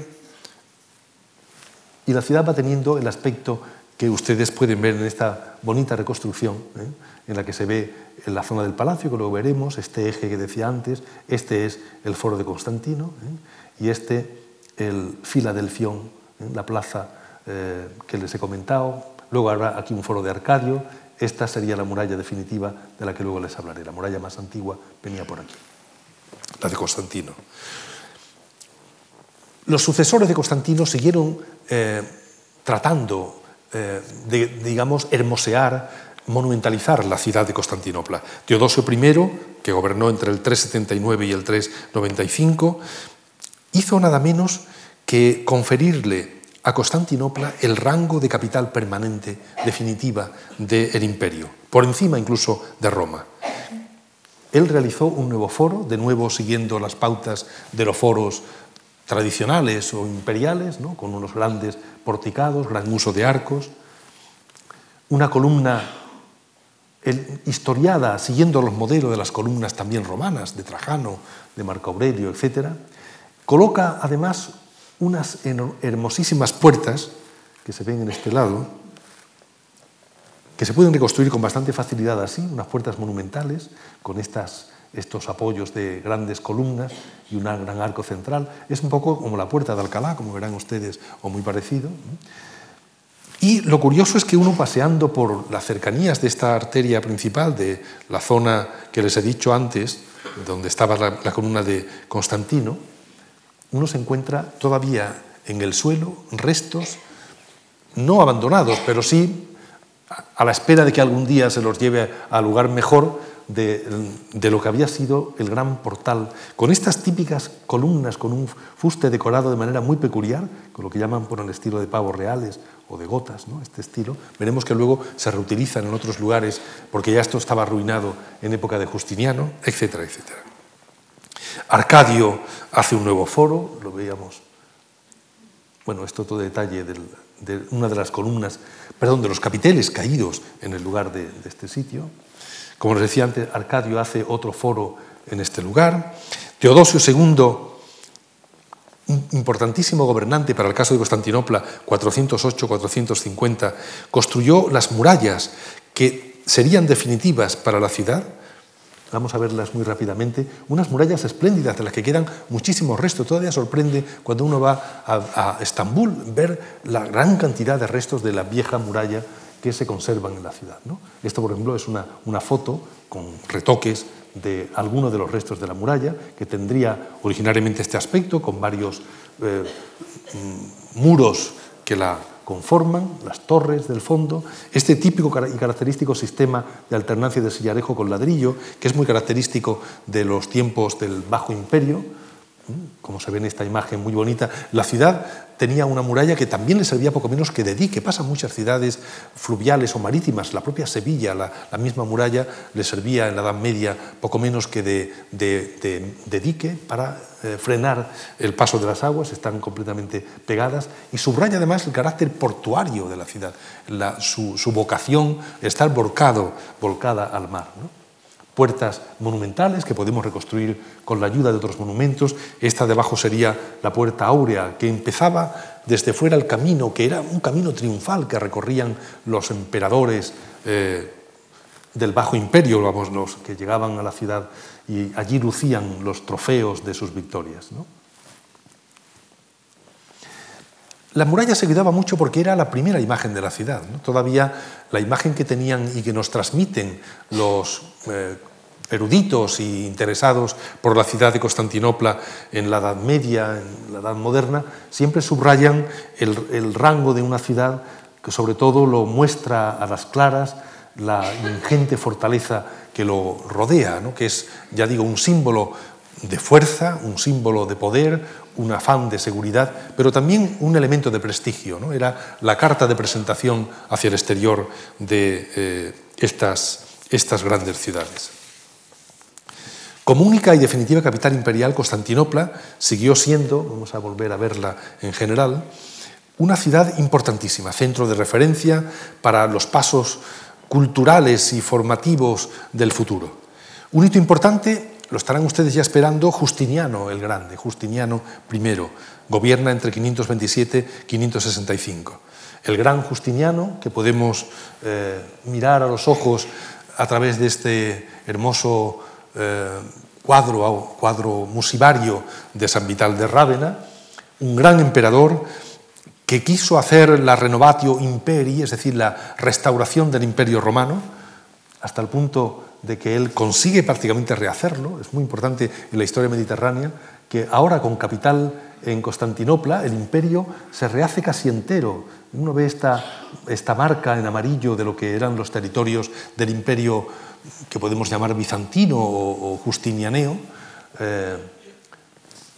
y la ciudad va teniendo el aspecto que ustedes pueden ver en esta bonita reconstrucción, ¿eh? en la que se ve en la zona del palacio, que luego veremos, este eje que decía antes, este es el foro de Constantino, ¿eh? Y este el Filadelfión, ¿eh? la plaza que les he comentado, luego habrá aquí un foro de Arcadio, esta sería la muralla definitiva de la que luego les hablaré, la muralla más antigua venía por aquí, la de Constantino. Los sucesores de Constantino siguieron tratando eh, de, digamos, hermosear, monumentalizar la ciudad de Constantinopla. Teodosio I, que gobernó entre el 379 y el 395, hizo nada menos que conferirle a Constantinopla el rango de capital permanente definitiva del imperio, por encima incluso de Roma. él realizó un nuevo foro, de nuevo siguiendo las pautas de los foros tradicionales o imperiales, ¿no? con unos grandes porticados, gran uso de arcos, una columna historiada siguiendo los modelos de las columnas también romanas, de Trajano, de Marco Aurelio, etc., coloca además unas hermosísimas puertas que se ven en este lado, que se pueden reconstruir con bastante facilidad así, unas puertas monumentales con estas, estos apoyos de grandes columnas y un gran arco central. Es un poco como la puerta de Alcalá, como verán ustedes, o muy parecido. Y lo curioso es que uno paseando por las cercanías de esta arteria principal, de la zona que les he dicho antes, donde estaba la, la columna de Constantino, uno se encuentra todavía en el suelo restos, no abandonados, pero sí a la espera de que algún día se los lleve al lugar mejor de, lo que había sido el gran portal, con estas típicas columnas, con un fuste decorado de manera muy peculiar, con lo que llaman por el estilo de pavos reales o de gotas, ¿no? este estilo. Veremos que luego se reutilizan en otros lugares porque ya esto estaba arruinado en época de Justiniano, etcétera, etcétera. Arcadio hace un nuevo foro, lo veíamos. Bueno, esto todo detalle de una de las columnas, perdón, de los capiteles caídos en el lugar de, este sitio. Como les decía antes, Arcadio hace otro foro en este lugar. Teodosio II importantísimo gobernante para el caso de Constantinopla, 408-450, construyó las murallas que serían definitivas para la ciudad. Vamos a verlas muy rápidamente. Unas murallas espléndidas de las que quedan muchísimos restos. Todavía sorprende cuando uno va a, Estambul ver la gran cantidad de restos de la vieja muralla que se conservan en la ciudad. Esto, por ejemplo, es una, foto con retoques de alguno de los restos de la muralla, que tendría originariamente este aspecto, con varios eh, mm, muros que la conforman, las torres del fondo, este típico y característico sistema de alternancia de sillarejo con ladrillo, que es muy característico de los tiempos del Bajo Imperio, como se ve en esta imagen muy bonita, la ciudad tenía una muralla que también le servía poco menos que de dique. Pasa en muchas ciudades fluviales o marítimas. La propia Sevilla, la, misma muralla, le servía en la Edad Media poco menos que de, dique para eh, frenar el paso de las aguas. Están completamente pegadas y subraya además el carácter portuario de la ciudad, su, su, vocación, estar volcado, volcada al mar puertas monumentales que podemos reconstruir con la ayuda de otros monumentos. Esta debajo sería la puerta áurea, que empezaba desde fuera el camino, que era un camino triunfal que recorrían los emperadores eh, del Bajo Imperio, vamos, los que llegaban a la ciudad y allí lucían los trofeos de sus victorias. La muralla se cuidaba mucho porque era la primera imagen de la ciudad. Todavía la imagen que tenían y que nos transmiten los eh, eruditos e interesados por la ciudad de Constantinopla en la Edad Media, en la Edad Moderna, siempre subrayan el, rango de una ciudad que sobre todo lo muestra a las claras la ingente fortaleza que lo rodea, que es, ya digo, un símbolo de fuerza, un símbolo de poder, un afán de seguridad, pero también un elemento de prestigio. ¿no? Era la carta de presentación hacia el exterior de eh, estas, estas grandes ciudades. Como única y definitiva capital imperial, Constantinopla siguió siendo, vamos a volver a verla en general, una ciudad importantísima, centro de referencia para los pasos culturales y formativos del futuro. Un hito importante lo estarán ustedes ya esperando Justiniano el Grande, Justiniano I, gobierna entre 527 y 565. El gran Justiniano, que podemos eh, mirar a los ojos a través de este hermoso eh, cuadro, cuadro musivario de San Vital de Rávena, un gran emperador que quiso hacer la renovatio imperi, es decir, la restauración del imperio romano, hasta el punto de que él consigue prácticamente rehacerlo, es muy importante en la historia mediterránea, que ahora con capital en Constantinopla el imperio se rehace casi entero. Uno ve esta, esta marca en amarillo de lo que eran los territorios del imperio que podemos llamar bizantino o, justinianeo. Eh,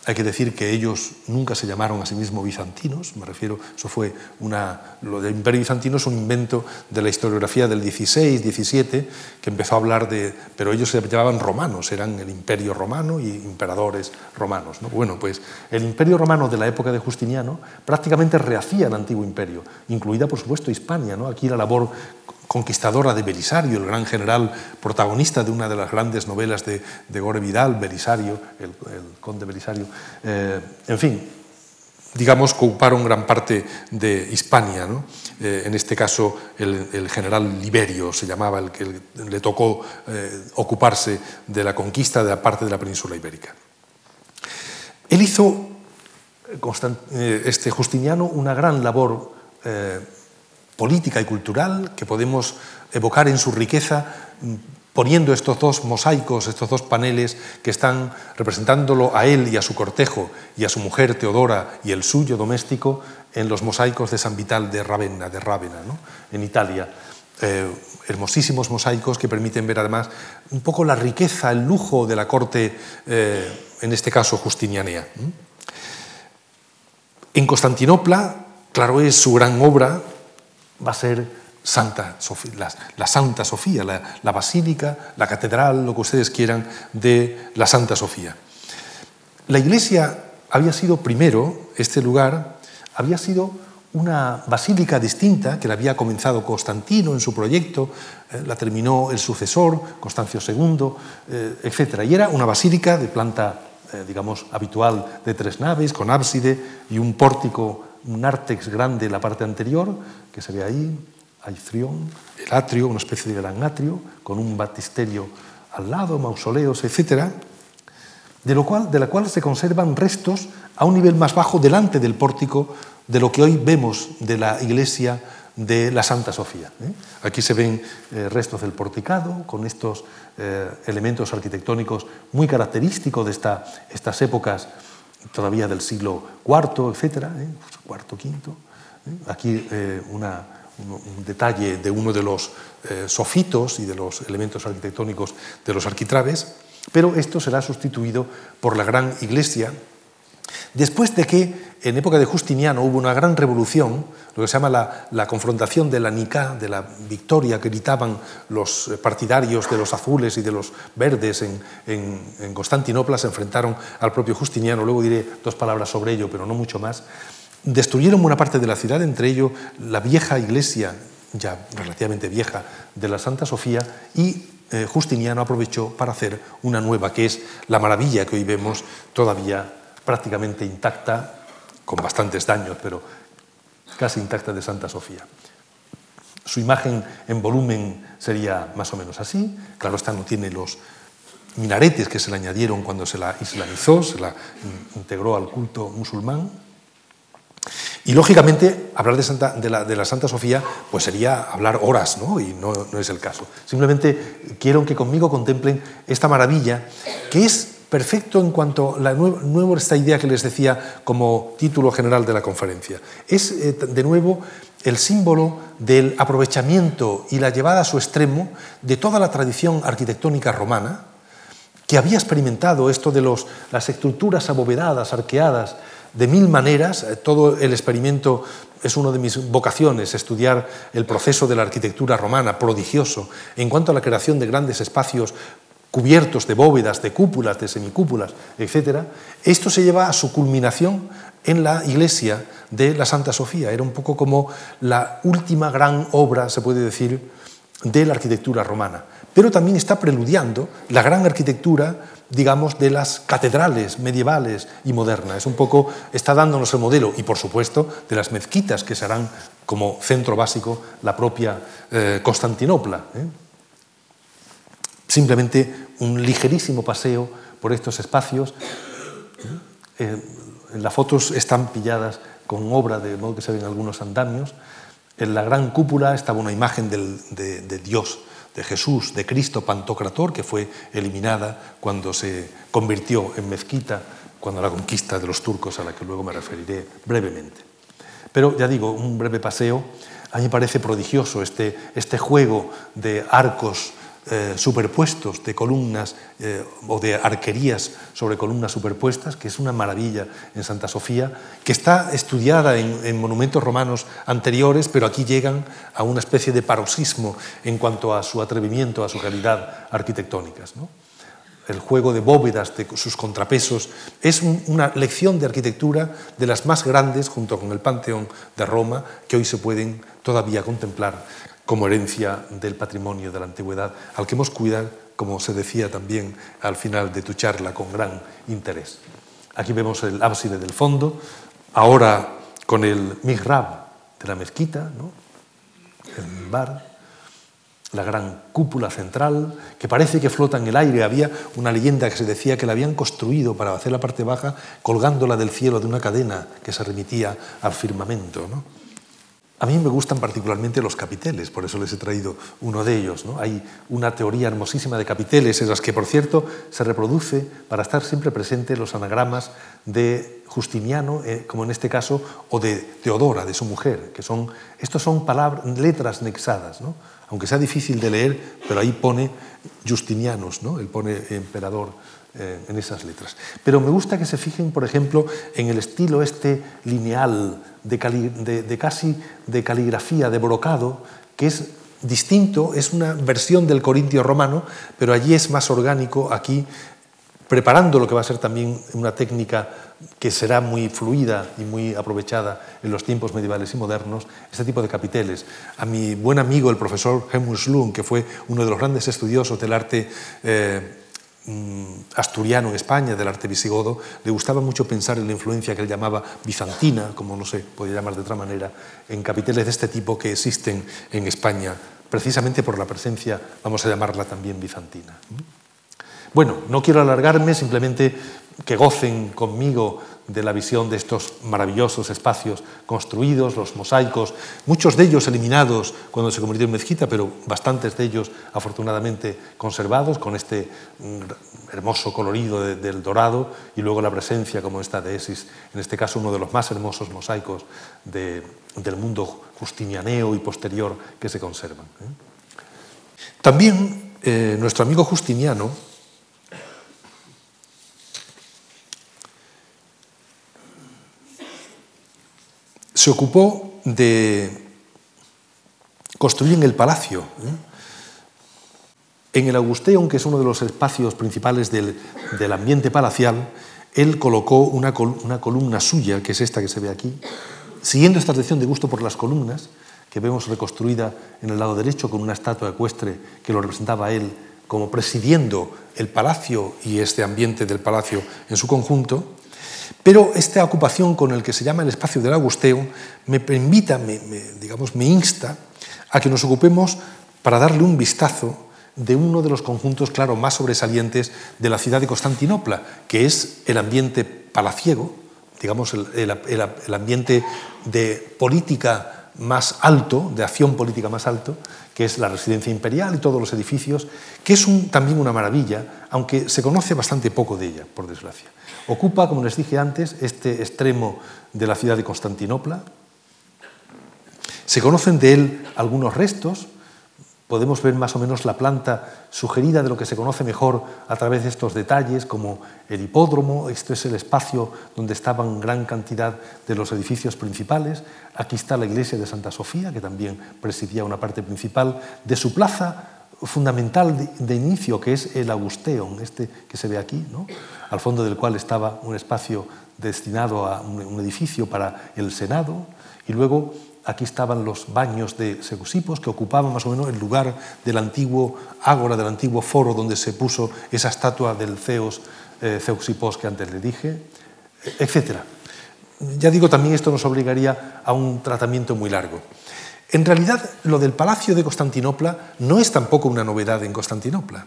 Hay que decir que ellos nunca se llamaron a sí mismos bizantinos, me refiero, eso fue una, lo del imperio bizantino es un invento de la historiografía del 16, 17, que empezó a hablar de, pero ellos se llamaban romanos, eran el imperio romano y imperadores romanos. ¿no? Bueno, pues el imperio romano de la época de Justiniano prácticamente rehacía el antiguo imperio, incluida por supuesto Hispania, ¿no? aquí la labor conquistadora de Belisario, el gran general protagonista de una de las grandes novelas de, Gore Vidal, Belisario, el, conde Belisario. Eh, en fin, digamos que ocuparon gran parte de Hispania. Eh, en este caso, el, general Liberio se llamaba, el que le tocó eh, ocuparse de la conquista de la parte de la península ibérica. Él hizo, este Justiniano, una gran labor política y cultural que podemos evocar en su riqueza poniendo estos dos mosaicos, estos dos paneles que están representándolo a él y a su cortejo y a su mujer Teodora y el suyo doméstico en los mosaicos de San Vital de Ravenna, de Rávena, en Italia. Eh, hermosísimos mosaicos que permiten ver además un poco la riqueza, el lujo de la corte, eh, en este caso justinianea. En Constantinopla, claro es su gran obra, va a ser Santa Sofía, la, Santa Sofía, la, basílica, la catedral, lo que ustedes quieran, de la Santa Sofía. La iglesia había sido primero, este lugar, había sido una basílica distinta que la había comenzado Constantino en su proyecto, eh, la terminó el sucesor, Constancio II, eh, etc. Y era una basílica de planta, eh, digamos, habitual de tres naves, con ábside y un pórtico un nártex grande en la parte anterior, que se ve ahí, aistrión, el atrio, una especie de gran atrio, con un batisterio al lado, mausoleos, etc., de, lo cual, de la cual se conservan restos a un nivel más bajo delante del pórtico de lo que hoy vemos de la iglesia de la Santa Sofía. ¿eh? Aquí se ven eh, restos del porticado con estos eh, elementos arquitectónicos muy característicos de esta, estas épocas todavía del siglo IV, etcétera, ¿eh? cuarto, quinto. ¿eh? Aquí eh, un, detalle de uno de los sofitos y de los elementos arquitectónicos de los arquitraves, pero esto será sustituido por la gran iglesia Después de que en época de Justiniano hubo una gran revolución, lo que se llama la, confrontación de la Nicá, de la victoria que gritaban los partidarios de los azules y de los verdes en, Constantinopla, se enfrentaron al propio Justiniano, luego diré dos palabras sobre ello, pero no mucho más, destruyeron buena parte de la ciudad, entre ello la vieja iglesia, ya relativamente vieja, de la Santa Sofía, y eh, Justiniano aprovechó para hacer una nueva, que es la maravilla que hoy vemos todavía prácticamente intacta, con bastantes daños, pero casi intacta de Santa Sofía. Su imagen en volumen sería más o menos así. Claro, esta no tiene los minaretes que se le añadieron cuando se la islamizó, se la integró al culto musulmán. Y lógicamente, hablar de, Santa, de, la, Santa Sofía pues sería hablar horas, ¿no? y no, no es el caso. Simplemente quiero que conmigo contemplen esta maravilla que es perfecto en cuanto a la nueva, esta idea que les decía como título general de la conferencia. Es, eh, de nuevo, el símbolo del aprovechamiento y la llevada a su extremo de toda la tradición arquitectónica romana, que había experimentado esto de los, las estructuras abovedadas, arqueadas, de mil maneras. Eh, todo el experimento es una de mis vocaciones, estudiar el proceso de la arquitectura romana, prodigioso, en cuanto a la creación de grandes espacios cubiertos de bóvedas, de cúpulas, de semicúpulas, etc., esto se lleva a su culminación en la iglesia de la Santa Sofía. Era un poco como la última gran obra, se puede decir, de la arquitectura romana. Pero también está preludiando la gran arquitectura, digamos, de las catedrales medievales y modernas. Es un poco, está dándonos el modelo, y por supuesto, de las mezquitas que serán como centro básico la propia eh, Constantinopla. ¿eh? simplemente un ligerísimo paseo por estos espacios. Eh, las fotos están pilladas con obra, de modo que se ven algunos andamios. En la gran cúpula estaba una imagen de, Dios, de Jesús, de Cristo Pantocrator, que fue eliminada cuando se convirtió en mezquita, cuando la conquista de los turcos, a la que luego me referiré brevemente. Pero ya digo, un breve paseo. A mí me parece prodigioso este, este juego de arcos eh, superpuestos de columnas eh, o de arquerías sobre columnas superpuestas, que es una maravilla en Santa Sofía, que está estudiada en, monumentos romanos anteriores, pero aquí llegan a una especie de paroxismo en cuanto a su atrevimiento, a su calidad arquitectónicas. El juego de bóvedas, de sus contrapesos, es una lección de arquitectura de las más grandes, junto con el Panteón de Roma, que hoy se pueden todavía contemplar como herencia del patrimonio de la antigüedad, al que hemos cuidado, como se decía también al final de tu charla, con gran interés. Aquí vemos el ábside del fondo, ahora con el mihrab de la mezquita, el bar, la gran cúpula central, que parece que flota en el aire. Había una leyenda que se decía que la habían construido para hacer la parte baja colgándola del cielo de una cadena que se remitía al firmamento. ¿no? A mí me gustan particularmente los capiteles, por eso les he traído uno de ellos. Hay una teoría hermosísima de capiteles, en las que, por cierto, se reproduce para estar siempre presente los anagramas de Justiniano, eh, como en este caso, o de Teodora, de su mujer, que son, estos son palabras, letras nexadas, ¿no? aunque sea difícil de leer, pero ahí pone Justinianos, ¿no? él pone emperador eh, en esas letras. Pero me gusta que se fijen, por ejemplo, en el estilo este lineal, de, casi de caligrafía, de brocado, que es distinto, es una versión del corintio romano, pero allí es más orgánico, aquí preparando lo que va a ser también una técnica que será muy fluida y muy aprovechada en los tiempos medievales y modernos, este tipo de capiteles. A mi buen amigo, el profesor Helmut Schlum, que fue uno de los grandes estudiosos del arte eh, asturiano en España, del arte visigodo, le gustaba mucho pensar en la influencia que él llamaba bizantina, como no sé, podría llamar de otra manera, en capiteles de este tipo que existen en España, precisamente por la presencia, vamos a llamarla también bizantina. Bueno, no quiero alargarme, simplemente que gocen conmigo de la visión de estos maravillosos espacios construidos, los mosaicos, muchos de ellos eliminados cuando se convirtió en mezquita, pero bastantes de ellos afortunadamente conservados con este mm, hermoso colorido del dorado y luego la presencia como esta de Esis, en este caso uno de los más hermosos mosaicos del mundo justinianeo y posterior que se conservan. ¿eh? También eh, nuestro amigo Justiniano se ocupó de construir en el palacio. ¿eh? En el Augusteum, que es uno de los espacios principales del, ambiente palacial, él colocó una, una, columna suya, que es esta que se ve aquí, siguiendo esta tradición de gusto por las columnas, que vemos reconstruida en el lado derecho con una estatua ecuestre que lo representaba a él como presidiendo el palacio y este ambiente del palacio en su conjunto, pero esta ocupación con el que se llama el espacio del Agusteo me invita, digamos, me insta a que nos ocupemos para darle un vistazo de uno de los conjuntos, claro, más sobresalientes de la ciudad de Constantinopla, que es el ambiente palaciego, digamos, el ambiente de política más alto, de acción política más alto, que es la residencia imperial y todos los edificios, que es también una maravilla, aunque se conoce bastante poco de ella, por desgracia. Ocupa, como les dije antes, este extremo de la ciudad de Constantinopla. Se conocen de él algunos restos, podemos ver más o menos la planta sugerida de lo que se conoce mejor a través de estos detalles, como el hipódromo, esto es el espacio donde estaban gran cantidad de los edificios principales, aquí está la iglesia de Santa Sofía, que también presidía una parte principal de su plaza fundamental de, inicio, que es el Augusteum, este que se ve aquí, al fondo del cual estaba un espacio destinado a un edificio para el Senado, y luego Aquí estaban los baños de Segusipos, que ocupaban más o menos el lugar del antiguo ágora, del antiguo foro donde se puso esa estatua del Zeus eh, que antes le dije, etc. Ya digo, también esto nos obligaría a un tratamiento muy largo. En realidad, lo del Palacio de Constantinopla no es tampoco una novedad en Constantinopla.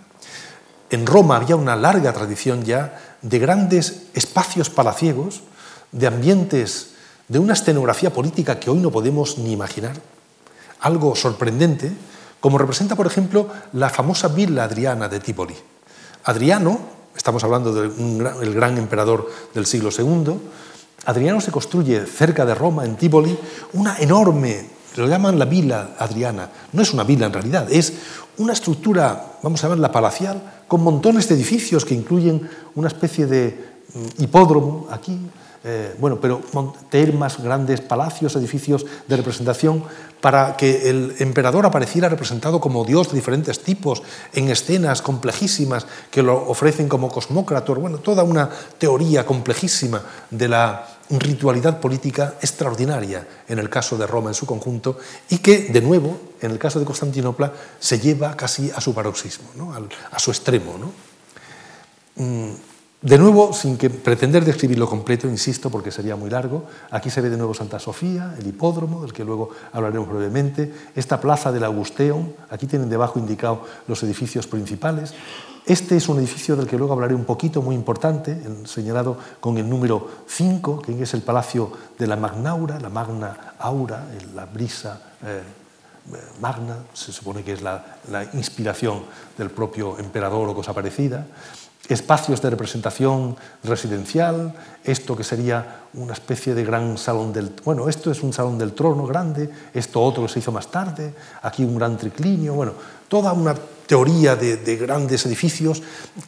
En Roma había una larga tradición ya de grandes espacios palaciegos, de ambientes de una escenografía política que hoy no podemos ni imaginar, algo sorprendente, como representa, por ejemplo, la famosa Villa Adriana de Tívoli. Adriano, estamos hablando del gran emperador del siglo II, Adriano se construye cerca de Roma, en Tívoli, una enorme lo llaman la vila adriana. No es una vila en realidad, es una estructura, vamos a llamarla palacial, con montones de edificios que incluyen una especie de mm, hipódromo aquí, eh, bueno, pero termas, grandes palacios, edificios de representación, para que el emperador apareciera representado como dios de diferentes tipos, en escenas complejísimas que lo ofrecen como cosmócrator, bueno, toda una teoría complejísima de la ritualidad política extraordinaria en el caso de Roma en su conjunto y que, de nuevo, en el caso de Constantinopla, se lleva casi a su paroxismo, a su extremo. ¿no? Mm, de nuevo, sin pretender describirlo completo, insisto, porque sería muy largo, aquí se ve de nuevo Santa Sofía, el hipódromo, del que luego hablaremos brevemente, esta plaza del Augusteum, aquí tienen debajo indicado los edificios principales. Este es un edificio del que luego hablaré un poquito, muy importante, señalado con el número 5, que es el Palacio de la Magnaura, la Magna Aura, la brisa eh, magna, se supone que es la, inspiración del propio emperador o cosa parecida. Espacios de representación residencial, esto que sería una especie de gran salón del... Bueno, esto es un salón del trono grande, esto otro se hizo más tarde, aquí un gran triclinio, bueno, toda una teoría de, grandes edificios,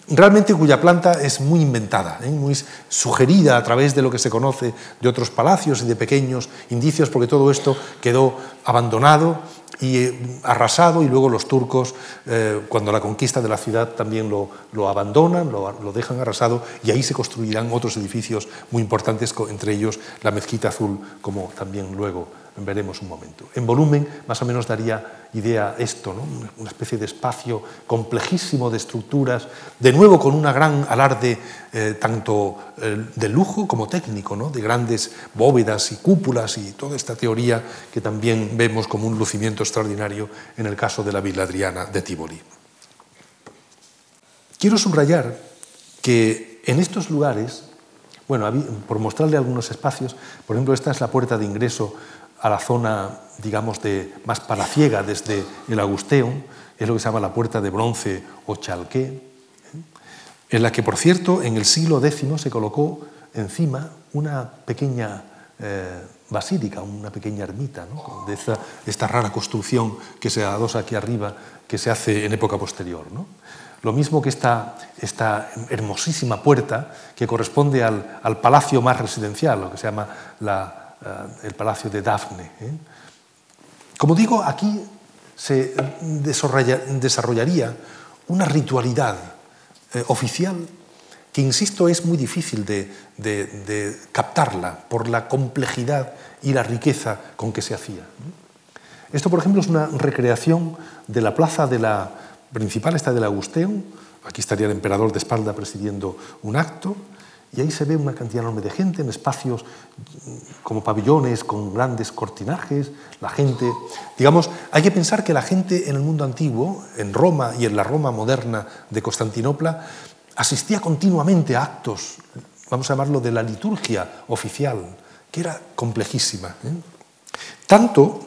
realmente cuya planta es muy inventada, ¿eh? muy sugerida a través de lo que se conoce de otros palacios y de pequeños indicios, porque todo esto quedó abandonado y eh, arrasado y luego los turcos, eh, cuando la conquista de la ciudad, también lo, lo abandonan, lo, lo, dejan arrasado y ahí se construirán otros edificios muy importantes, entre ellos la mezquita azul, como también luego veremos un momento. En volumen, más o menos daría idea esto, ¿no? una especie de espacio complejísimo de estructuras, de nuevo con una gran alarde eh, tanto eh, de lujo como técnico, ¿no? de grandes bóvedas y cúpulas y toda esta teoría que también vemos como un lucimiento extraordinario en el caso de la Villa Adriana de Tivoli. Quiero subrayar que en estos lugares, bueno, por mostrarle algunos espacios, por ejemplo, esta es la puerta de ingreso a la zona, digamos, de más palaciega desde el Augusteum, es lo que se llama la puerta de bronce o chalqué, ¿eh? en la que, por cierto, en el siglo X se colocó encima una pequeña eh, basílica, una pequeña ermita, de esta, rara construcción que se adosa aquí arriba, que se hace en época posterior. Lo mismo que esta, esta hermosísima puerta que corresponde al, al, palacio más residencial, lo que se llama la, el Palacio de Dafne. ¿eh? Como digo, aquí se desarrollaría una ritualidad eh, oficial que, insisto, es muy difícil de, captarla por la complejidad y la riqueza con que se hacía. Esto, por ejemplo, es una recreación de la plaza de la principal, esta del Augusteum. Aquí estaría el emperador de espalda presidiendo un acto. Y ahí se ve una cantidad enorme de gente en espacios como pabellones con grandes cortinajes, la gente, digamos, hay que pensar que la gente en el mundo antiguo, en Roma y en la Roma moderna de Constantinopla, asistía continuamente a actos, vamos a llamarlo de la liturgia oficial, que era complejísima. ¿eh? Tanto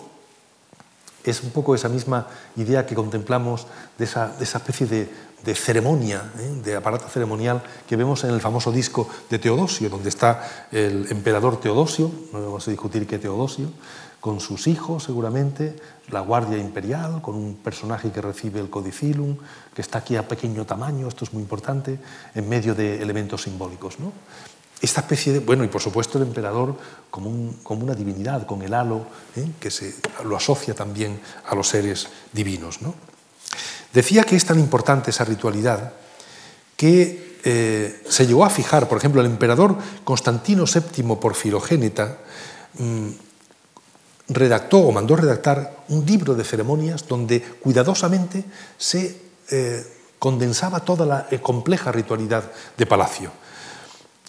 es un poco esa misma idea que contemplamos de esa, de esa especie de de ceremonia, ¿eh? de aparato ceremonial que vemos en el famoso disco de Teodosio, donde está el emperador Teodosio, no vamos a discutir qué Teodosio, con sus hijos seguramente, la guardia imperial, con un personaje que recibe el codicilum, que está aquí a pequeño tamaño, esto es muy importante, en medio de elementos simbólicos. ¿no? Esta especie de, bueno, y por supuesto el emperador como, como una divinidad, con el halo, ¿eh? que se lo asocia también a los seres divinos. ¿no? Decía que es tan importante esa ritualidad que eh, se llegó a fijar, por ejemplo, el emperador Constantino VII por Filogéneta mm, redactó o mandó redactar un libro de ceremonias donde cuidadosamente se eh, condensaba toda la eh, compleja ritualidad de palacio.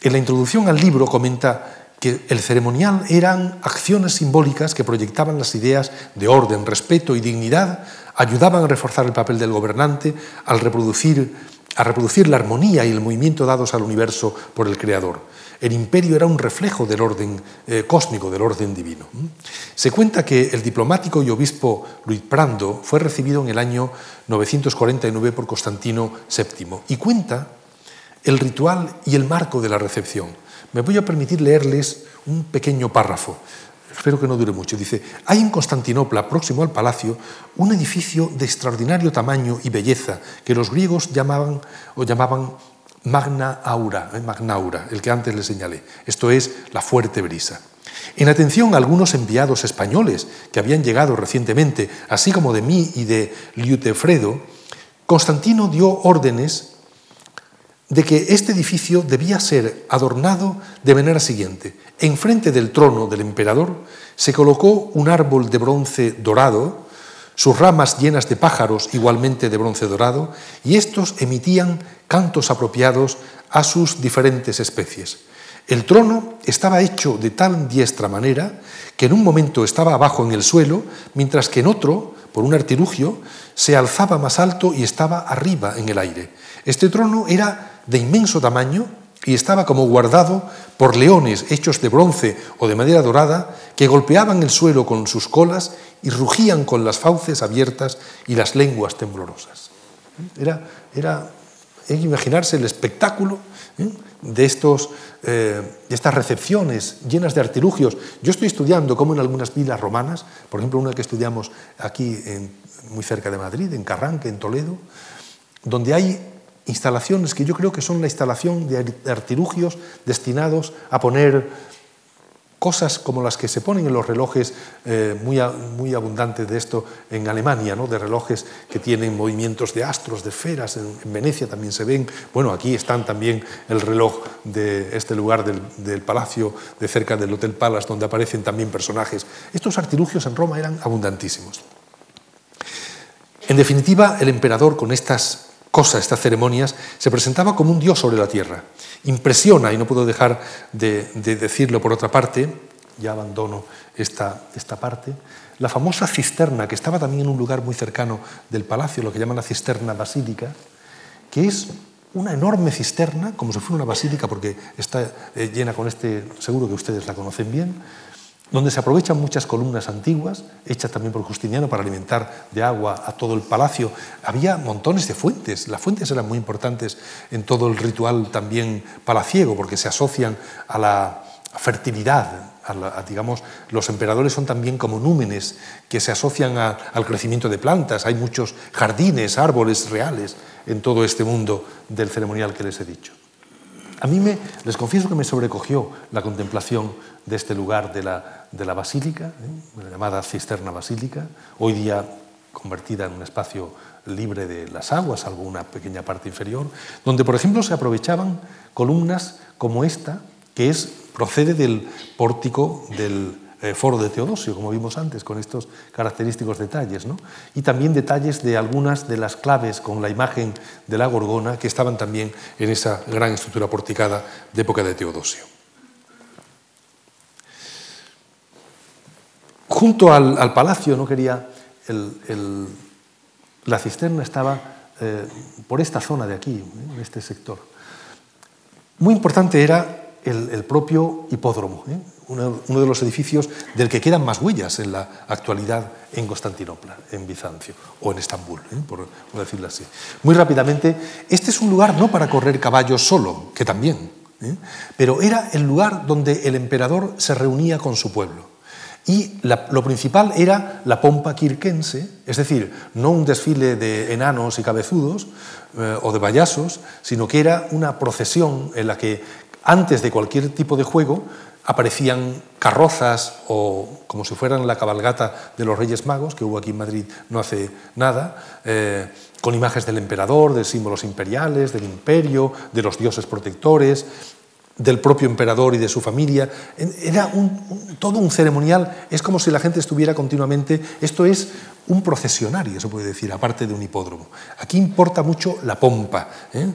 En la introducción al libro comenta que el ceremonial eran acciones simbólicas que proyectaban las ideas de orden, respeto y dignidad ayudaban a reforzar el papel del gobernante al reproducir, a reproducir la armonía y el movimiento dados al universo por el Creador. El imperio era un reflejo del orden eh, cósmico, del orden divino. Se cuenta que el diplomático y obispo Luis Prando fue recibido en el año 949 por Constantino VII y cuenta el ritual y el marco de la recepción. Me voy a permitir leerles un pequeño párrafo. Espero que no dure mucho, dice, hay en Constantinopla, próximo al palacio, un edificio de extraordinario tamaño y belleza que los griegos llamaban o llamaban Magna Aura, eh, Magnaura, el que antes le señalé. Esto es la fuerte brisa. En atención a algunos enviados españoles que habían llegado recientemente, así como de mí y de Liutefredo, Constantino dio órdenes de que este edificio debía ser adornado de manera siguiente. Enfrente del trono del emperador se colocó un árbol de bronce dorado, sus ramas llenas de pájaros igualmente de bronce dorado, y estos emitían cantos apropiados a sus diferentes especies. El trono estaba hecho de tal diestra manera que en un momento estaba abajo en el suelo, mientras que en otro, por un artilugio, se alzaba más alto y estaba arriba en el aire. Este trono era de inmenso tamaño y estaba como guardado por leones hechos de bronce o de madera dorada que golpeaban el suelo con sus colas y rugían con las fauces abiertas y las lenguas temblorosas. Era, era hay que imaginarse el espectáculo ¿eh? de, estos, eh, de estas recepciones llenas de artilugios. Yo estoy estudiando cómo en algunas vilas romanas, por ejemplo una que estudiamos aquí muy cerca de Madrid, en Carranque, en Toledo, donde hay instalaciones que yo creo que son la instalación de artilugios destinados a poner cosas como las que se ponen en los relojes eh, muy, muy abundantes de esto en Alemania, ¿no? de relojes que tienen movimientos de astros, de esferas, en, Venecia también se ven, bueno, aquí están también el reloj de este lugar del, palacio de cerca del Hotel Palace, donde aparecen también personajes. Estos artilugios en Roma eran abundantísimos. En definitiva, el emperador con estas cosas, estas ceremonias, se presentaba como un dios sobre la tierra. Impresiona, y no puedo dejar de, decirlo por otra parte, ya abandono esta, esta parte, la famosa cisterna, que estaba también en un lugar muy cercano del palacio, lo que llaman la cisterna basílica, que es una enorme cisterna, como si fuera una basílica, porque está eh, llena con este, seguro que ustedes la conocen bien, donde se aprovechan muchas columnas antiguas, hechas también por Justiniano para alimentar de agua a todo el palacio. Había montones de fuentes, las fuentes eran muy importantes en todo el ritual también palaciego, porque se asocian a la fertilidad, digamos, los emperadores son también como númenes que se asocian al crecimiento de plantas, hay muchos jardines, árboles reales en todo este mundo del ceremonial que les he dicho. A mí me, les confieso que me sobrecogió la contemplación de este lugar de la, de la basílica, ¿eh? la llamada cisterna basílica, hoy día convertida en un espacio libre de las aguas, salvo una pequeña parte inferior, donde, por ejemplo, se aprovechaban columnas como esta, que es, procede del pórtico del foro de Teodosio, como vimos antes, con estos característicos detalles, y también detalles de algunas de las claves con la imagen de la gorgona que estaban también en esa gran estructura porticada de época de Teodosio. Junto al, palacio, no quería, la cisterna estaba eh, por esta zona de aquí, en este sector. Muy importante era el, propio hipódromo, ¿eh? Uno, de los edificios del que quedan más huellas en la actualidad en Constantinopla, en Bizancio o en Estambul, ¿eh? por, decirlo así. Muy rápidamente, este es un lugar no para correr caballos solo, que también, ¿eh? pero era el lugar donde el emperador se reunía con su pueblo. Y lo principal era la pompa quirquense, es decir, no un desfile de enanos y cabezudos o de payasos, sino que era una procesión en la que antes de cualquier tipo de juego aparecían carrozas o como si fueran la cabalgata de los Reyes Magos, que hubo aquí en Madrid no hace nada, eh, con imágenes del emperador, de símbolos imperiales, del imperio, de los dioses protectores, del propio emperador y de su familia. Era todo un ceremonial, es como si la gente estuviera continuamente, esto es un procesionario, se puede decir, aparte de un hipódromo. Aquí importa mucho la pompa. ¿eh?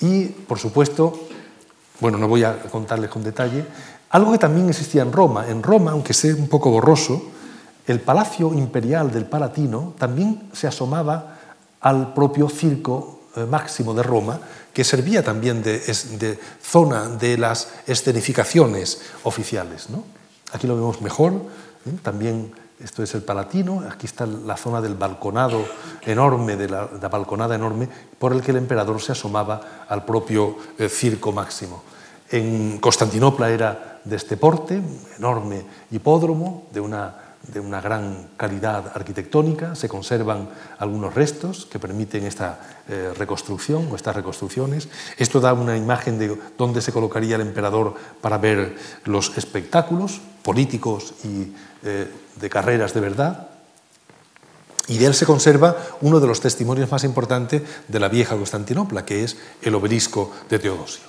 Y, por supuesto, bueno, no voy a contarles con detalle, algo que también existía en Roma. En Roma, aunque sea un poco borroso, el palacio imperial del Palatino también se asomaba al propio circo eh, máximo de Roma, que servía también de, zona de las escenificaciones oficiales. Aquí lo vemos mejor, ¿eh? también esto es el Palatino, aquí está la zona del balconado enorme, de la, balconada enorme, por el que el emperador se asomaba al propio eh, circo máximo. En Constantinopla era de este porte, enorme hipódromo, de una, de una gran calidad arquitectónica. Se conservan algunos restos que permiten esta eh, reconstrucción o estas reconstrucciones. Esto da una imagen de dónde se colocaría el emperador para ver los espectáculos políticos y eh, de carreras de verdad. Y de él se conserva uno de los testimonios más importantes de la vieja Constantinopla, que es el obelisco de Teodosio.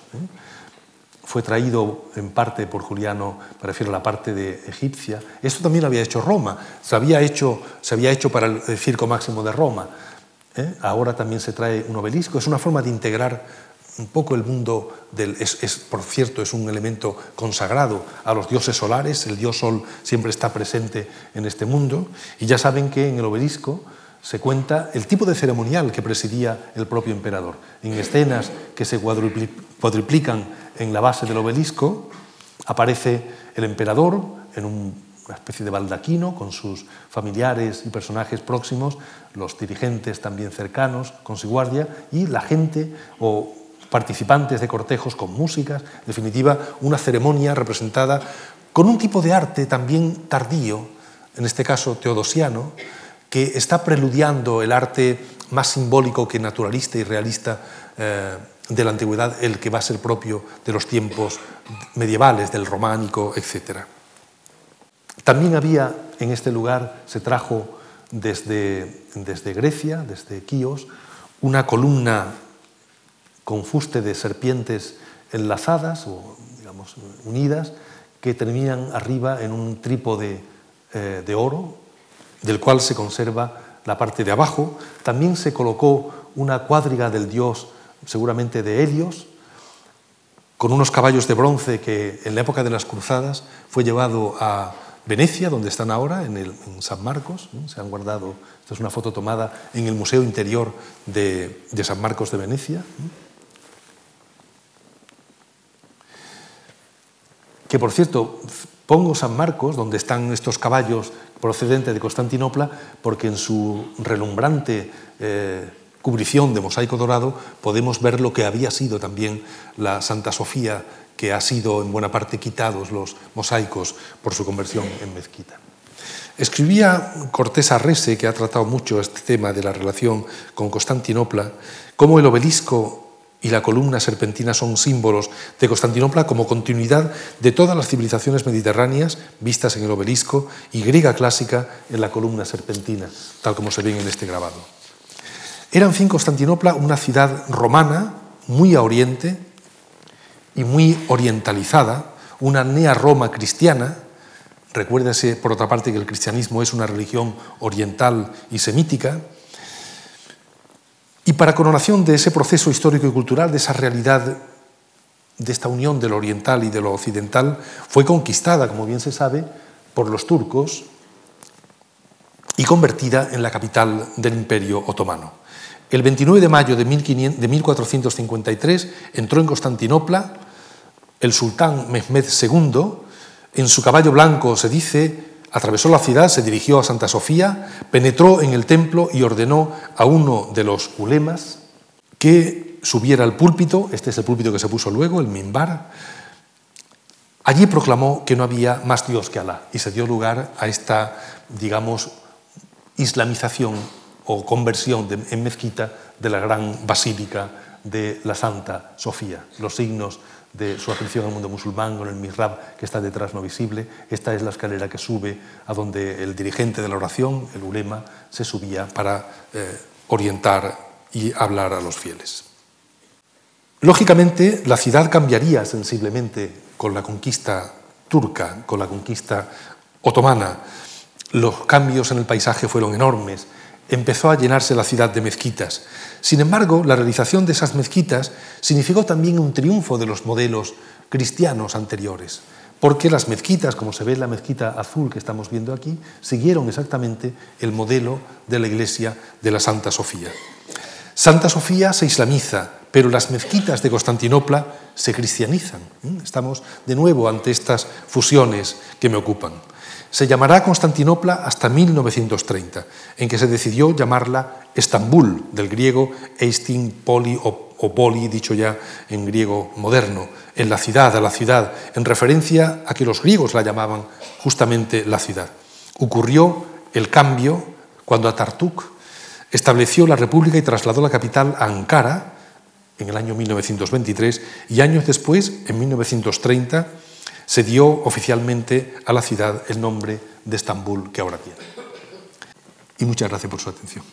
Fue traído en parte por Juliano, me refiero la parte de egipcia. Esto también lo había hecho Roma, se había hecho, para el Circo Máximo de Roma. ¿eh? Ahora también se trae un obelisco. Es una forma de integrar un poco el mundo del... Es, por cierto, es un elemento consagrado a los dioses solares, el dios sol siempre está presente en este mundo, y ya saben que en el obelisco se cuenta el tipo de ceremonial que presidía el propio emperador. En escenas que se cuadruplican en la base del obelisco, aparece el emperador en una especie de baldaquino con sus familiares y personajes próximos, los dirigentes también cercanos con su guardia y la gente o participantes de cortejos con músicas, en definitiva, una ceremonia representada con un tipo de arte también tardío, en este caso teodosiano, que está preludiando el arte más simbólico que naturalista y realista eh, de la antigüedad, el que va a ser propio de los tiempos medievales, del románico, etc. También había en este lugar, se trajo desde, desde Grecia, desde Quíos, una columna con fuste de serpientes enlazadas o digamos, unidas que terminan arriba en un trípode eh, de oro, del cual se conserva la parte de abajo. También se colocó una cuadriga del dios, seguramente de Helios, con unos caballos de bronce que en la época de las cruzadas fue llevado a Venecia, donde están ahora, en, el, San Marcos. Se han guardado, esta es una foto tomada en el Museo Interior de, San Marcos de Venecia. que por cierto, pongo San Marcos, donde están estos caballos procedentes de Constantinopla, porque en su relumbrante eh, cubrición de mosaico dorado podemos ver lo que había sido también la Santa Sofía, que ha sido en buena parte quitados los mosaicos por su conversión en mezquita. Escribía Cortés Arrese, que ha tratado mucho este tema de la relación con Constantinopla, cómo el obelisco y la columna serpentina son símbolos de Constantinopla como continuidad de todas las civilizaciones mediterráneas vistas en el obelisco y griega clásica en la columna serpentina, tal como se ven en este grabado. Era, en fin, Constantinopla una ciudad romana muy a oriente y muy orientalizada, una nea-Roma cristiana. Recuérdese, por otra parte, que el cristianismo es una religión oriental y semítica, y para coronación de ese proceso histórico y cultural, de esa realidad, de esta unión de lo oriental y de lo occidental, fue conquistada, como bien se sabe, por los turcos y convertida en la capital del Imperio Otomano. El 29 de mayo de 1453 entró en Constantinopla el sultán Mehmed II, en su caballo blanco se dice, Atravesó la ciudad, se dirigió a Santa Sofía, penetró en el templo y ordenó a uno de los ulemas que subiera al púlpito, este es el púlpito que se puso luego, el mimbar. Allí proclamó que no había más Dios que Alá y se dio lugar a esta, digamos, islamización o conversión en mezquita de la gran basílica de la Santa Sofía. Los signos de su atención al mundo musulmán con el mihrab que está detrás no visible. Esta es la escalera que sube a donde el dirigente de la oración, el ulema, se subía para eh, orientar y hablar a los fieles. Lógicamente, la ciudad cambiaría sensiblemente con la conquista turca, con la conquista otomana. Los cambios en el paisaje fueron enormes. Empezó a llenarse la ciudad de mezquitas sin embargo, la realización de esas mezquitas significó también un triunfo de los modelos cristianos anteriores, porque las mezquitas, como se ve en la mezquita azul que estamos viendo aquí, siguieron exactamente el modelo de la iglesia de la Santa Sofía. Santa Sofía se islamiza, pero las mezquitas de Constantinopla se cristianizan. ¿Mm? Estamos de nuevo ante estas fusiones que me ocupan. Se llamará Constantinopla hasta 1930, en que se decidió llamarla Estambul, del griego Eistin Poli o poli, dicho ya en griego moderno, en la ciudad, a la ciudad, en referencia a que los griegos la llamaban justamente la ciudad. Ocurrió el cambio cuando Atatürk estableció la república y trasladó la capital a Ankara en el año 1923 y años después, en 1930, se dio oficialmente a la ciudad el nombre de Estambul que ahora tiene. Y muchas gracias por su atención.